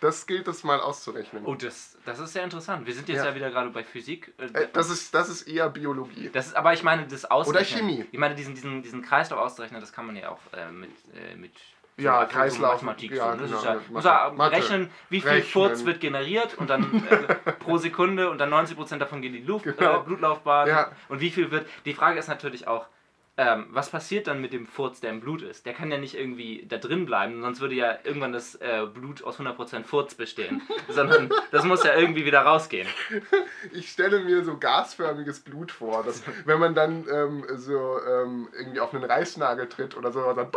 das gilt es mal auszurechnen. Oh, das, das ist sehr interessant. Wir sind jetzt ja, Ja. wieder gerade bei Physik. Äh, Äh, das, ist, das ist eher Biologie. Das ist, aber ich meine, das Ausrechnen. Chemie. Ich meine, diesen, diesen, diesen Kreislauf auszurechnen, das kann man ja auch äh, mit, äh, mit Ja, so Kreislauf, Mathematik. ja, so, ne? Genau, ist ja, muss ja Mathe. rechnen, wie viel Rechnen. Furz wird generiert und dann äh, [laughs] pro Sekunde und dann 90% davon geht in die Luft, Genau. äh, Blutlaufbahn. Ja. Und wie viel wird. Die Frage ist natürlich auch, ähm, was passiert dann mit dem Furz, der im Blut ist? Der kann ja nicht irgendwie da drin bleiben, sonst würde ja irgendwann das äh, Blut aus 100% Furz bestehen. [laughs] Sondern das muss ja irgendwie wieder rausgehen. Ich stelle mir so gasförmiges Blut vor, dass wenn man dann ähm, so ähm, irgendwie auf einen Reißnagel tritt oder so, dann [laughs]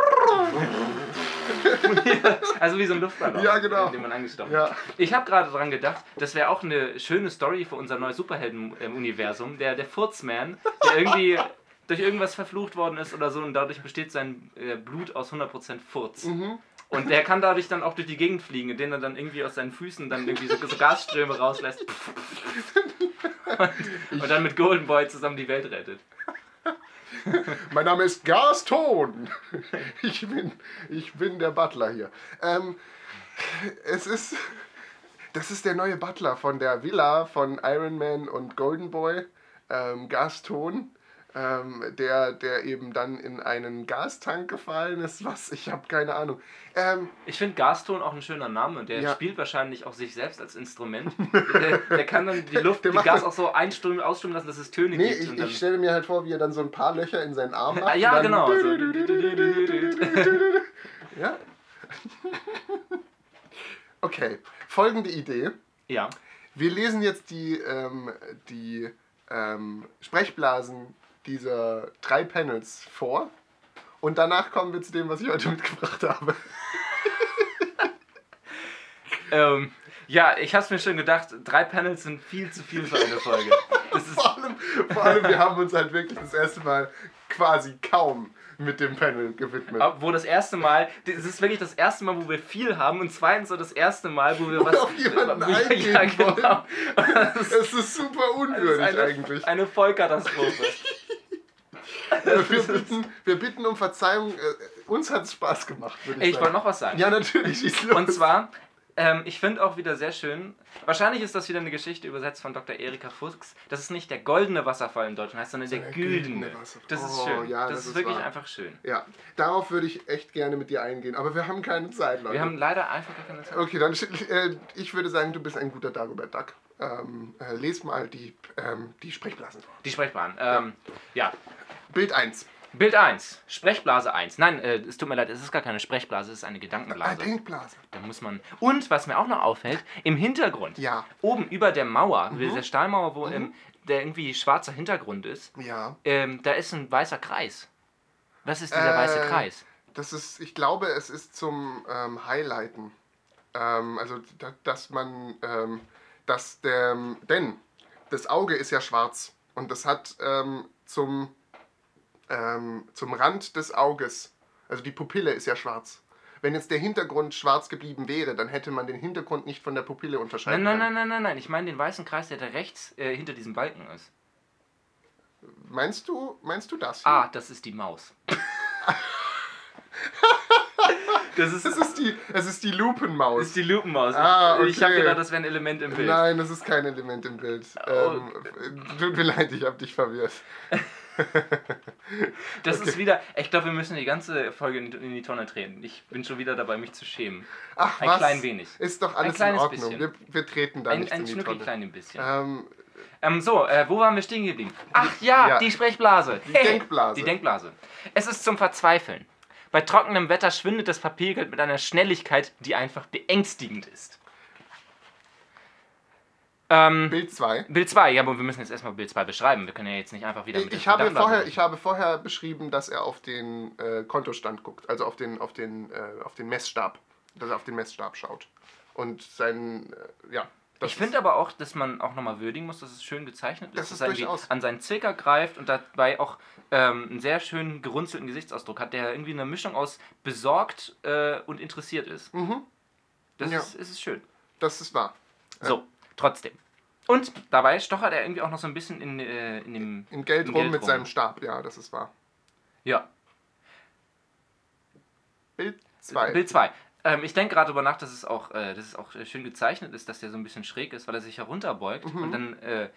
Also wie so ein Luftballon, Ja, genau. den man angestopft Ja. hat. Ich habe gerade dran gedacht, das wäre auch eine schöne Story für unser neues Superhelden-Universum. Der, der Furzman, der irgendwie durch irgendwas verflucht worden ist oder so und dadurch besteht sein äh, Blut aus 100% Furz. Mhm. Und der kann dadurch dann auch durch die Gegend fliegen, indem er dann irgendwie aus seinen Füßen dann irgendwie so, so Gasströme rauslässt. Und, [laughs] und dann mit Golden Boy zusammen die Welt rettet. [laughs] Mein Name ist Gaston. Ich bin, ich bin der Butler hier. Ähm, es ist. Das ist der neue Butler von der Villa von Iron Man und Golden Boy. Ähm, Gaston. Ähm, der, der eben dann in einen Gastank gefallen ist. [laughs] Was? Ich habe keine Ahnung. Ähm, Ich finde Gaston auch ein schöner Name. Der Ja. spielt wahrscheinlich auch sich selbst als Instrument. [laughs] der, der kann dann die Luft, Der die macht Gas auch so einstimmen, ausstimmen lassen, dass es Töne nee, gibt. ich, ich stelle mir halt vor, wie er dann so ein paar Löcher in seinen Arm [laughs] macht. Ah, ja, genau. Ja? Okay, folgende Idee. ja. Wir lesen jetzt die, ähm, die ähm, Sprechblasen dieser drei Panels vor und danach kommen wir zu dem, was ich heute mitgebracht habe. [laughs] Ähm, ja, ich habe es mir schon gedacht, drei Panels sind viel zu viel für eine Folge. [laughs] Vor allem, vor allem, wir haben uns halt wirklich das erste Mal quasi kaum mit dem Panel gewidmet. wo das erste Mal, das ist wirklich das erste Mal, wo wir viel haben und zweitens so das erste Mal, wo wir was auf jemanden [laughs] ja, eingehen ja, genau. Es ist super unwürdig eine, eigentlich. eine Vollkatastrophe. [laughs] Wir bitten, wir bitten um Verzeihung. Äh, uns hat es Spaß gemacht, würde ich, Ich wollte sagen. noch was sagen. Ja, natürlich. schieß los. Und zwar, ähm, ich finde auch wieder sehr schön, wahrscheinlich ist das wieder eine Geschichte übersetzt von Dr. Erika Fuchs, dass es nicht der goldene Wasserfall in Deutschland heißt, sondern der, Der güldene. Wasserfall. Das ist Oh, schön. ja, das, das ist wirklich wahr. einfach schön. Ja, darauf würde ich echt gerne mit dir eingehen, aber wir haben keine Zeit, Leute. Wir haben leider einfach keine Zeit. okay, dann äh, ich würde sagen, du bist ein guter Dagobert Duck. Ähm, äh, les mal die, ähm, die Sprechblasen vor. Die Sprechbahn. Ähm, ja. Bild 1. Bild 1, Sprechblase 1. Nein, äh, es tut mir leid, es ist gar keine Sprechblase, es ist eine Gedankenblase. Denkblase. Da muss man. Und was mir auch noch auffällt, im Hintergrund, Ja. oben über der Mauer, Mhm. dieser Stahlmauer, wo ähm, der irgendwie schwarzer Hintergrund ist, Ja. ähm, da ist ein weißer Kreis. Was ist dieser weiße Äh, Kreis? Das ist, ich glaube, es ist zum ähm, Highlighten. Ähm, also, da, dass man, ähm, dass der, denn das Auge ist ja schwarz und das hat ähm, zum, ähm, zum Rand des Auges, also die Pupille ist ja schwarz. Wenn jetzt der Hintergrund schwarz geblieben wäre, dann hätte man den Hintergrund nicht von der Pupille Nein, unterscheiden nein, können. nein, nein, nein, nein. Ich meine den weißen Kreis, der da rechts äh, hinter diesem Balken ist. Meinst du, meinst du das? hier? Ah, das ist die Maus. [laughs] Das ist, Es ist die, es ist die Lupenmaus. das ist die Lupenmaus. Ah, Ich- Ich habe okay. gedacht, das wäre ein Element im Bild. Nein, das ist kein Element im Bild. Oh. Ähm, tut mir leid, ich habe dich verwirrt. [laughs] [laughs] Das ist wieder. Ich glaube, wir müssen die ganze Folge in, die Tonne treten. Ich bin schon wieder dabei, mich zu schämen. Ach, Ein was? klein wenig. Ist doch alles in kleines Ordnung. bisschen. Wir, wir treten da Ein, nicht ein in die Tonne. kleines bisschen. Ähm, Ähm, so, äh, wo waren wir stehen geblieben? Ach ja, Ja. die Sprechblase. Die Denkblase. Die Denkblase. Es ist zum Verzweifeln. Bei trockenem Wetter schwindet das Papiergeld mit einer Schnelligkeit, die einfach beängstigend ist. Ähm, Bild 2. Bild 2, ja, aber wir müssen jetzt erstmal Bild 2 beschreiben. Wir können ja jetzt nicht einfach wieder mit Ich habe, vorher, ich habe vorher beschrieben, dass er auf den äh, Kontostand guckt, also auf den, auf, den, äh, auf den Messstab, dass er auf den Messstab schaut. Und sein, äh, ja. das Ich finde aber auch, dass man auch nochmal würdigen muss, dass es schön gezeichnet ist. Das dass ist er irgendwie durchaus. an seinen Zirker greift und dabei auch ähm, einen sehr schönen gerunzelten Gesichtsausdruck hat, der irgendwie eine Mischung aus besorgt äh, und interessiert ist. Mhm, Das Ja. ist, ist schön. das ist wahr. So, trotzdem. Und dabei stochert er irgendwie auch noch so ein bisschen in, äh, in dem. In Geld In rum Geld mit rum. seinem Stab, ja, das ist wahr. Ja, Bild 2. Bild 2. Ähm, ich denke gerade darüber nach, dass es, auch, äh, dass es auch äh, schön gezeichnet ist, dass der so ein bisschen schräg ist, weil er sich herunterbeugt. Mhm. Und dann. Äh,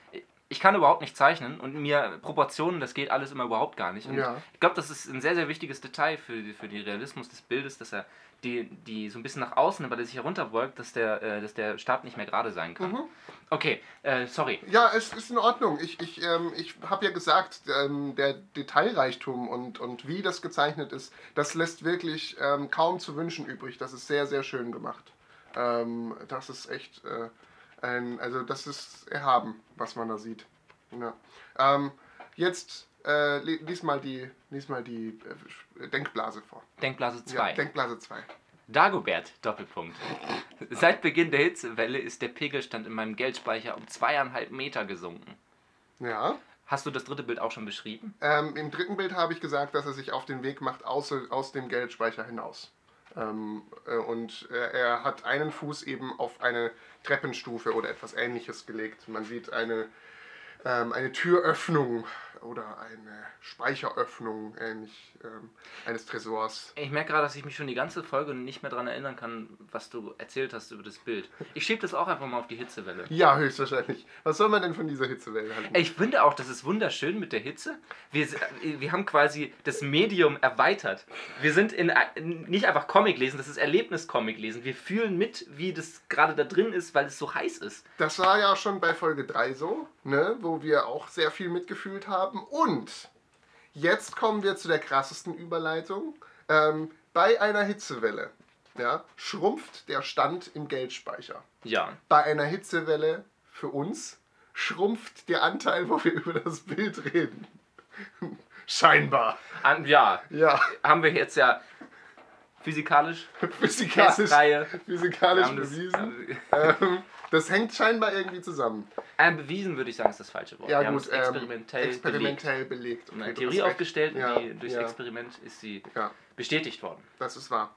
ich kann überhaupt nicht zeichnen und mir Proportionen, das geht alles immer überhaupt gar nicht. Und Ja. ich glaube, das ist ein sehr, sehr wichtiges Detail für, für den Realismus des Bildes, dass er die, die so ein bisschen nach außen, weil er sich herunterbeugt, dass der, äh, dass der Stab nicht mehr gerade sein kann. Mhm. Okay, äh, sorry. Ja, es ist in Ordnung. Ich, ich, ähm, ich habe ja gesagt, ähm, der Detailreichtum und, und wie das gezeichnet ist, das lässt wirklich ähm, kaum zu wünschen übrig. Das ist sehr, sehr schön gemacht. Ähm, das ist echt äh, ein, also das ist erhaben, was man da sieht. Ja. Ähm, jetzt äh, li- lies mal die, lies mal die äh, Denkblase vor. Denkblase 2. Ja, Denkblase 2. Dagobert, Doppelpunkt. [laughs] Seit Beginn der Hitzewelle ist der Pegelstand in meinem Geldspeicher um zweieinhalb Meter gesunken. Ja. Hast du das dritte Bild auch schon beschrieben? Ähm, Im dritten Bild habe ich gesagt, dass er sich auf den Weg macht aus, aus dem Geldspeicher hinaus. Ähm, äh, und er hat einen Fuß eben auf eine Treppenstufe oder etwas ähnliches gelegt. Man sieht eine, ähm, eine Türöffnung oder eine Speicheröffnung ähnlich ähm, eines Tresors. Ich merke gerade, dass ich mich schon die ganze Folge nicht mehr daran erinnern kann, was du erzählt hast über das Bild. Ich schiebe das auch einfach mal auf die Hitzewelle. Ja, höchstwahrscheinlich. Was soll man denn von dieser Hitzewelle halten? Ich finde auch, das ist wunderschön mit der Hitze. Wir, wir haben quasi das Medium erweitert. Wir sind in, nicht einfach Comic lesen, das ist Erlebnis-Comic lesen. Wir fühlen mit, wie das gerade da drin ist, weil es so heiß ist. Das war ja schon bei Folge 3 so, ne, wo wir auch sehr viel mitgefühlt haben. Und jetzt kommen wir zu der krassesten Überleitung. Ähm, bei einer Hitzewelle ja, schrumpft der Stand im Geldspeicher. Ja. Bei einer Hitzewelle für uns schrumpft der Anteil, wo wir über das Bild reden. [laughs] Scheinbar. An, ja, Ja, haben wir jetzt ja physikalisch, physikalisch, Testreihe. physikalisch haben das, bewiesen. äh, Ähm, das hängt scheinbar irgendwie zusammen. äh, bewiesen würde ich sagen, ist das falsche Wort. Ja, wir gut, ähm, experimentell, belegt. experimentell belegt. Eine Okay, du Theorie aufgestellt Ja, und die, durchs ja. Experiment ist sie Ja, bestätigt worden. das ist wahr.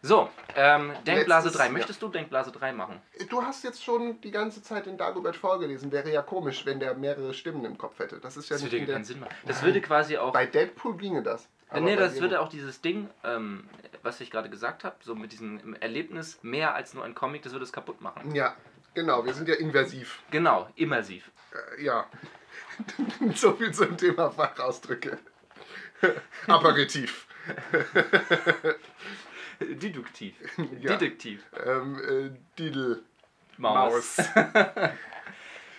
So, ähm, Denkblase Letztes- 3. ja. Möchtest du Denkblase 3 machen? Du hast jetzt schon die ganze Zeit den Dagobert vorgelesen. Wäre ja komisch, wenn der mehrere Stimmen im Kopf hätte. Das ist ja Das nicht würde keinen Sinn machen. Das würde quasi auch. Bei Deadpool ginge das. Aber nee, das würde auch dieses Ding, ähm, was ich gerade gesagt habe, so mit diesem Erlebnis mehr als nur ein Comic, das würde es kaputt machen. Ja, genau. Wir sind ja inversiv. Genau, immersiv. Äh, ja. [laughs] so viel zum Thema Fachausdrücke. [laughs] Aperitif. [laughs] Deduktiv. Ja. Deduktiv. Ähm, äh, Didel. Maus.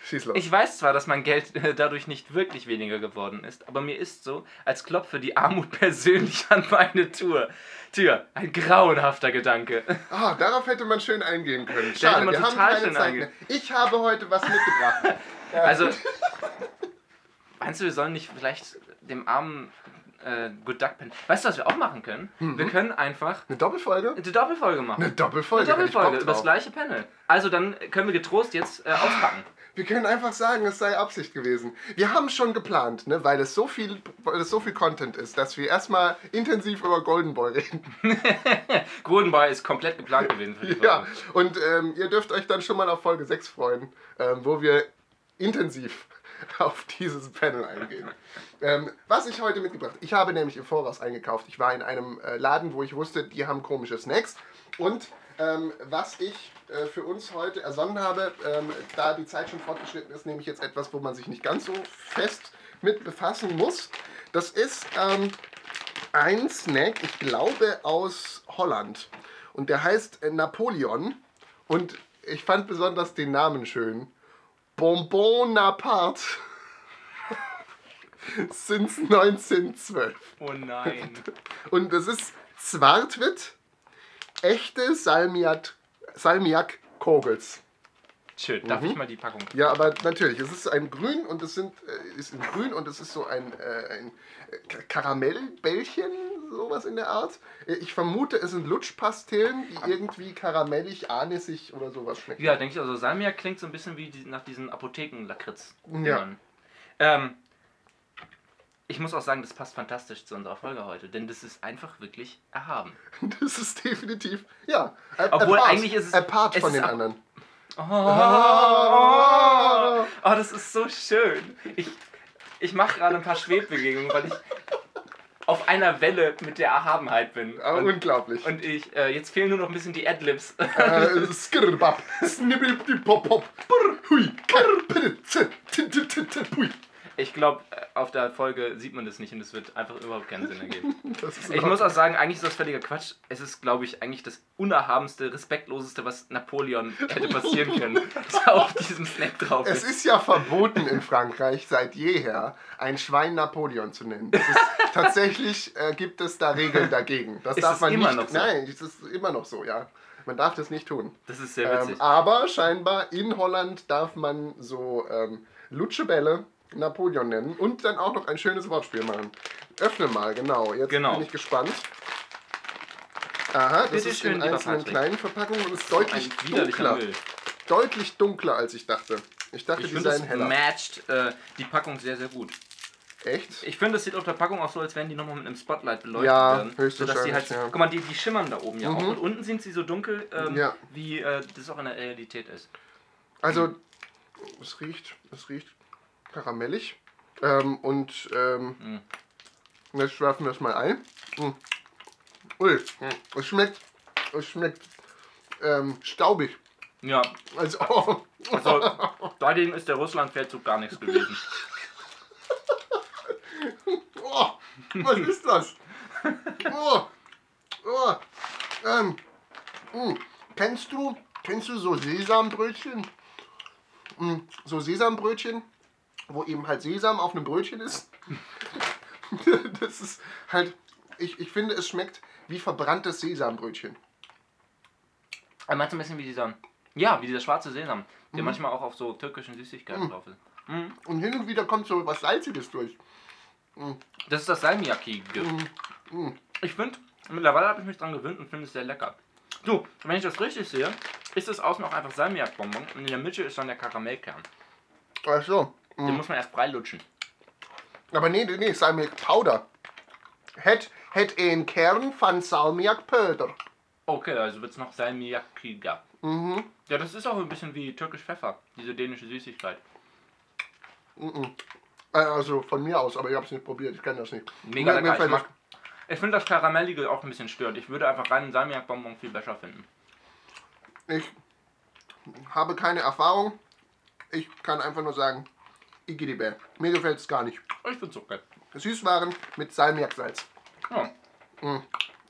Schieß los. Ich weiß zwar, dass mein Geld äh, dadurch nicht wirklich weniger geworden ist, aber mir ist so, als klopfe die Armut [laughs] persönlich an meine Tür. Tür. Ein grauenhafter Gedanke. [laughs] Ah, darauf hätte man schön eingehen können. Schade, man wir haben keine schön Zeit mehr. Ich habe heute was mitgebracht. [laughs] Also, meinst du, wir sollen nicht vielleicht dem armen äh, Good Duck Pen. Weißt du, was wir auch machen können? Wir können einfach Eine Doppelfolge? eine Doppelfolge machen. Eine Doppelfolge. Eine Doppelfolge über das gleiche Panel. Also dann können wir getrost jetzt äh, auspacken. Wir können einfach sagen, es sei Absicht gewesen. Wir haben schon geplant, ne, weil es so viel, weil es so viel Content ist, dass wir erstmal intensiv über Golden Boy reden. [laughs] Golden Boy ist komplett geplant gewesen für die Ja, und ähm, ihr dürft euch dann schon mal auf Folge 6 freuen, ähm, wo wir intensiv [laughs] auf dieses Panel eingehen. Ähm, was ich heute mitgebracht Ich habe nämlich im Voraus eingekauft. Ich war in einem äh, Laden, wo ich wusste, die haben komische Snacks. Und ähm, was ich äh, für uns heute ersonnen habe, ähm, da die Zeit schon fortgeschritten ist, nehme ich jetzt etwas, wo man sich nicht ganz so fest mit befassen muss. Das ist ähm, ein Snack, ich glaube aus Holland. Und der heißt äh, Napoleon. Und ich fand besonders den Namen schön. Bonbon Napart. [laughs] Since 1912. Oh nein. Und das ist Zwartwit, echte Salmiak, Salmiak Kogels. Schön. Darf ich mal die Packung? Ja, aber natürlich, es ist ein Grün und es sind, äh, ist in Grün und es ist so ein, äh, ein äh, Karamellbällchen, sowas in der Art. Äh, Ich vermute, es sind Lutschpastillen, die irgendwie karamellig, anisig oder sowas schmecken. Ja, denke ich, also Salmiak klingt so ein bisschen wie die, nach diesen Apotheken-Lakritz. Ja. Ähm, ich muss auch sagen, das passt fantastisch zu unserer Folge heute, denn das ist einfach wirklich erhaben. [laughs] Das ist definitiv, ja. Obwohl apart, eigentlich ist es- Apart es von ist den ab- anderen. Oh, oh, oh, das ist so schön. Ich, ich mache gerade ein paar Schwebbewegungen, weil ich auf einer Welle mit der Erhabenheit bin. Ah, Und, unglaublich. und ich, äh, jetzt fehlen nur noch ein bisschen die Adlibs. Äh, Skirrbab, snibbelbdipopop, brr, hui, t, pui. Ich glaube, auf der Folge sieht man das nicht und es wird einfach überhaupt keinen Sinn ergeben. [laughs] Das ist Ich muss auch sagen, eigentlich ist das völliger Quatsch. Es ist, glaube ich, eigentlich das unerhabenste, respektloseste, was Napoleon hätte [laughs] passieren können, [laughs] dass er auf diesem Snack drauf Es ist. ist ja verboten in Frankreich seit jeher, ein Schwein Napoleon zu nennen. Das ist, tatsächlich äh, gibt es da Regeln dagegen. Das Ist darf man immer nicht. noch so? Nein, es ist immer noch so, ja. Man darf das nicht tun. Das ist sehr witzig. Ähm, aber scheinbar in Holland darf man so ähm, Lutschebälle Napoleon nennen und dann auch noch ein schönes Wortspiel machen. Öffne mal, genau. Jetzt Genau. bin ich gespannt. Aha, das Bitte ist schön, in einzelnen Patrick. kleinen Verpackungen und ist deutlich dunkler. Müll. Deutlich dunkler, als ich dachte. Ich dachte, Ich die seien das heller. matcht äh, die Packung sehr, sehr gut. Echt? Ich finde, es sieht auf der Packung auch so, als wären die nochmal mit einem Spotlight beleuchtet Ja, werden. höchstwahrscheinlich, die halt, ja. Guck mal, die, die schimmern da oben ja auch. Mhm. Und unten sind sie so dunkel, ähm, Ja. wie äh, das auch in der Realität ist. Also, es riecht, es riecht karamellig. Ähm, und ähm, Mhm. jetzt werfen wir es mal ein. Mm. Ui, mm. es schmeckt, es schmeckt ähm, staubig. Ja, Also, oh, also dagegen ist der Russland-Feldzug gar nichts gewesen. [laughs] oh, was ist das? Oh, oh, ähm, mm. Kennst du, kennst du so Sesambrötchen? Mm, so Sesambrötchen, wo eben halt Sesam auf einem Brötchen ist? [laughs] das ist halt, ich, ich finde, es schmeckt wie verbranntes Sesambrötchen. Aber meinst du ein bisschen wie dieser, ja, wie dieser schwarze Sesam, der manchmal auch auf so türkischen Süßigkeiten drauf ist. Mhm. Und hin und wieder kommt so was Salziges durch. Das ist das Salmiakki. Mhm. Ich finde, mittlerweile habe ich mich dran gewöhnt und finde es sehr lecker. Du, wenn ich das richtig sehe, ist es außen auch einfach Salmiakbonbon und in der Mitte ist dann der Karamellkern. Ach so. Den muss man erst brei lutschen. Aber nee, nee, nee, Salmiak Powder. Het, het een Kern von Salmiak Pöder. Okay, also wird es noch Salmiakkiger. Mhm. Ja, das ist auch ein bisschen wie türkisch Pfeffer, diese dänische Süßigkeit. Mhm. Äh, Also von mir aus, aber ich habe es nicht probiert, ich kenne das nicht. Mega Mir- mir lecker. Ich, mag, ich finde das Karamellige auch ein bisschen störend. Ich würde einfach reinen Salmiakbonbon viel besser finden. Ich habe keine Erfahrung. Ich kann einfach nur sagen, Igidibä. Mir gefällt es gar nicht. Ich finde es okay. Süßwaren mit Salmiaksalz. Ja.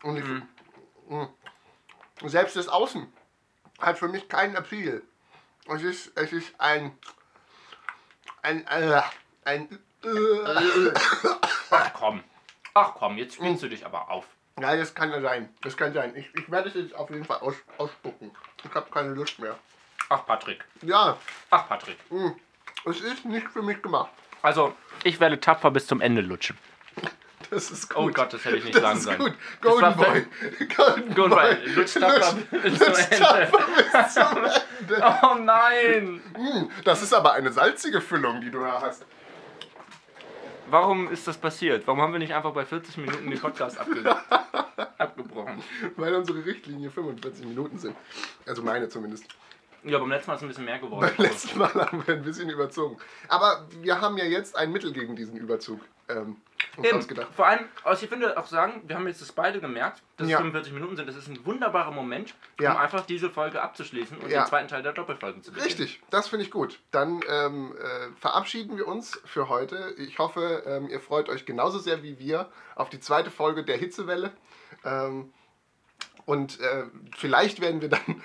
Und ich, mm. Selbst das Außen hat für mich keinen Appeal. Es ist, es ist ein. Ein. Äh, ein. Äh, Ach komm. Ach komm, jetzt spielst du dich aber auf. ja, das kann ja sein. Das kann sein. Ich, ich werde es jetzt auf jeden Fall aus, ausspucken. Ich habe keine Lust mehr. Ach Patrick. Ja, Ach Patrick. mm, es ist nicht für mich gemacht. Also, ich werde tapfer bis zum Ende lutschen. Das ist gut. Oh Gott, das hätte ich nicht das sagen ist sollen. gut. Das Golden war Boy. Golden Gut, Boy. weil lutsch tapfer bis zum Ende. tapfer bis zum [laughs] Ende. Oh nein! Mm, Das ist aber eine salzige Füllung, die du da hast. Warum ist das passiert? Warum haben wir nicht einfach bei 40 Minuten den Podcast abge [laughs] abgebrochen? Weil unsere Richtlinie 45 Minuten sind. Also meine zumindest. Ja, beim letzten Mal ist es ein bisschen mehr geworden. Beim letzten Mal haben wir ein bisschen überzogen. Aber wir haben ja jetzt ein Mittel gegen diesen Überzug ähm, uns Eben. ausgedacht. Vor allem, also ich finde auch sagen, wir haben jetzt das beide gemerkt, dass Ja. es 45 Minuten sind. Das ist ein wunderbarer Moment, Ja. um einfach diese Folge abzuschließen und Ja. den zweiten Teil der Doppelfolge zu beginnen. Richtig, das finde ich gut. Dann ähm, äh, verabschieden wir uns für heute. Ich hoffe, ähm, ihr freut euch genauso sehr wie wir auf die zweite Folge der Hitzewelle. Ähm, und äh, vielleicht werden wir dann,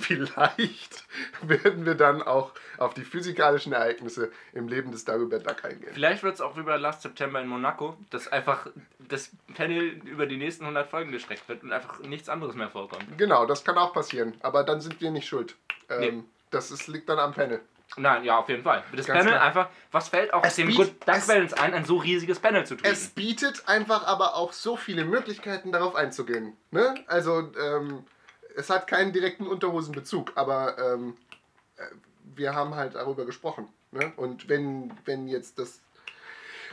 vielleicht werden wir dann auch auf die physikalischen Ereignisse im Leben des Dagobert Duck eingehen. Vielleicht wird es auch über Last September in Monaco, dass einfach das Panel über die nächsten 100 Folgen gestreckt wird und einfach nichts anderes mehr vorkommt. Genau, das kann auch passieren, aber dann sind wir nicht schuld. Ähm, Nee. Das ist, liegt dann am Panel. Nein, ja, auf jeden Fall. Das Ganz Panel klar. einfach, was fällt auch Es dem Good Duck es- Balance ein, ein so riesiges Panel zu Es tweeten? bietet einfach aber auch so viele Möglichkeiten, darauf einzugehen. Ne? Also, ähm, es hat keinen direkten Unterhosenbezug, aber ähm, äh, wir haben halt darüber gesprochen. Ne? Und wenn, wenn jetzt das.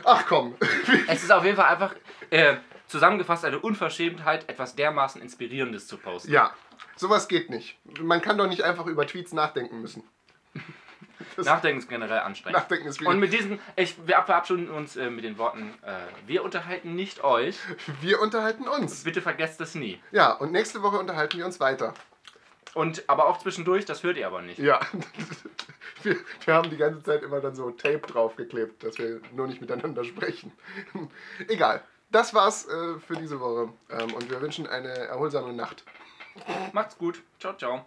Ach komm! [laughs] Es ist auf jeden Fall einfach äh, zusammengefasst eine Unverschämtheit, etwas dermaßen Inspirierendes zu posten. ja, sowas geht nicht. Man kann doch nicht einfach über Tweets nachdenken müssen. [laughs] Das Nachdenken ist generell anstrengend. Nachdenken ist Und mit diesen, ich, wir verabschieden uns äh, mit den Worten, äh, wir unterhalten nicht euch, Wir unterhalten uns. bitte vergesst es nie. Ja, und nächste Woche unterhalten wir uns weiter. Und aber auch zwischendurch, das hört ihr aber nicht. Ja. [laughs] Wir, wir haben die ganze Zeit immer dann so Tape draufgeklebt, dass wir nur nicht miteinander sprechen. [laughs] Egal. Das war's äh, für diese Woche. Ähm, und wir wünschen eine erholsame Nacht. Macht's gut. Ciao, ciao.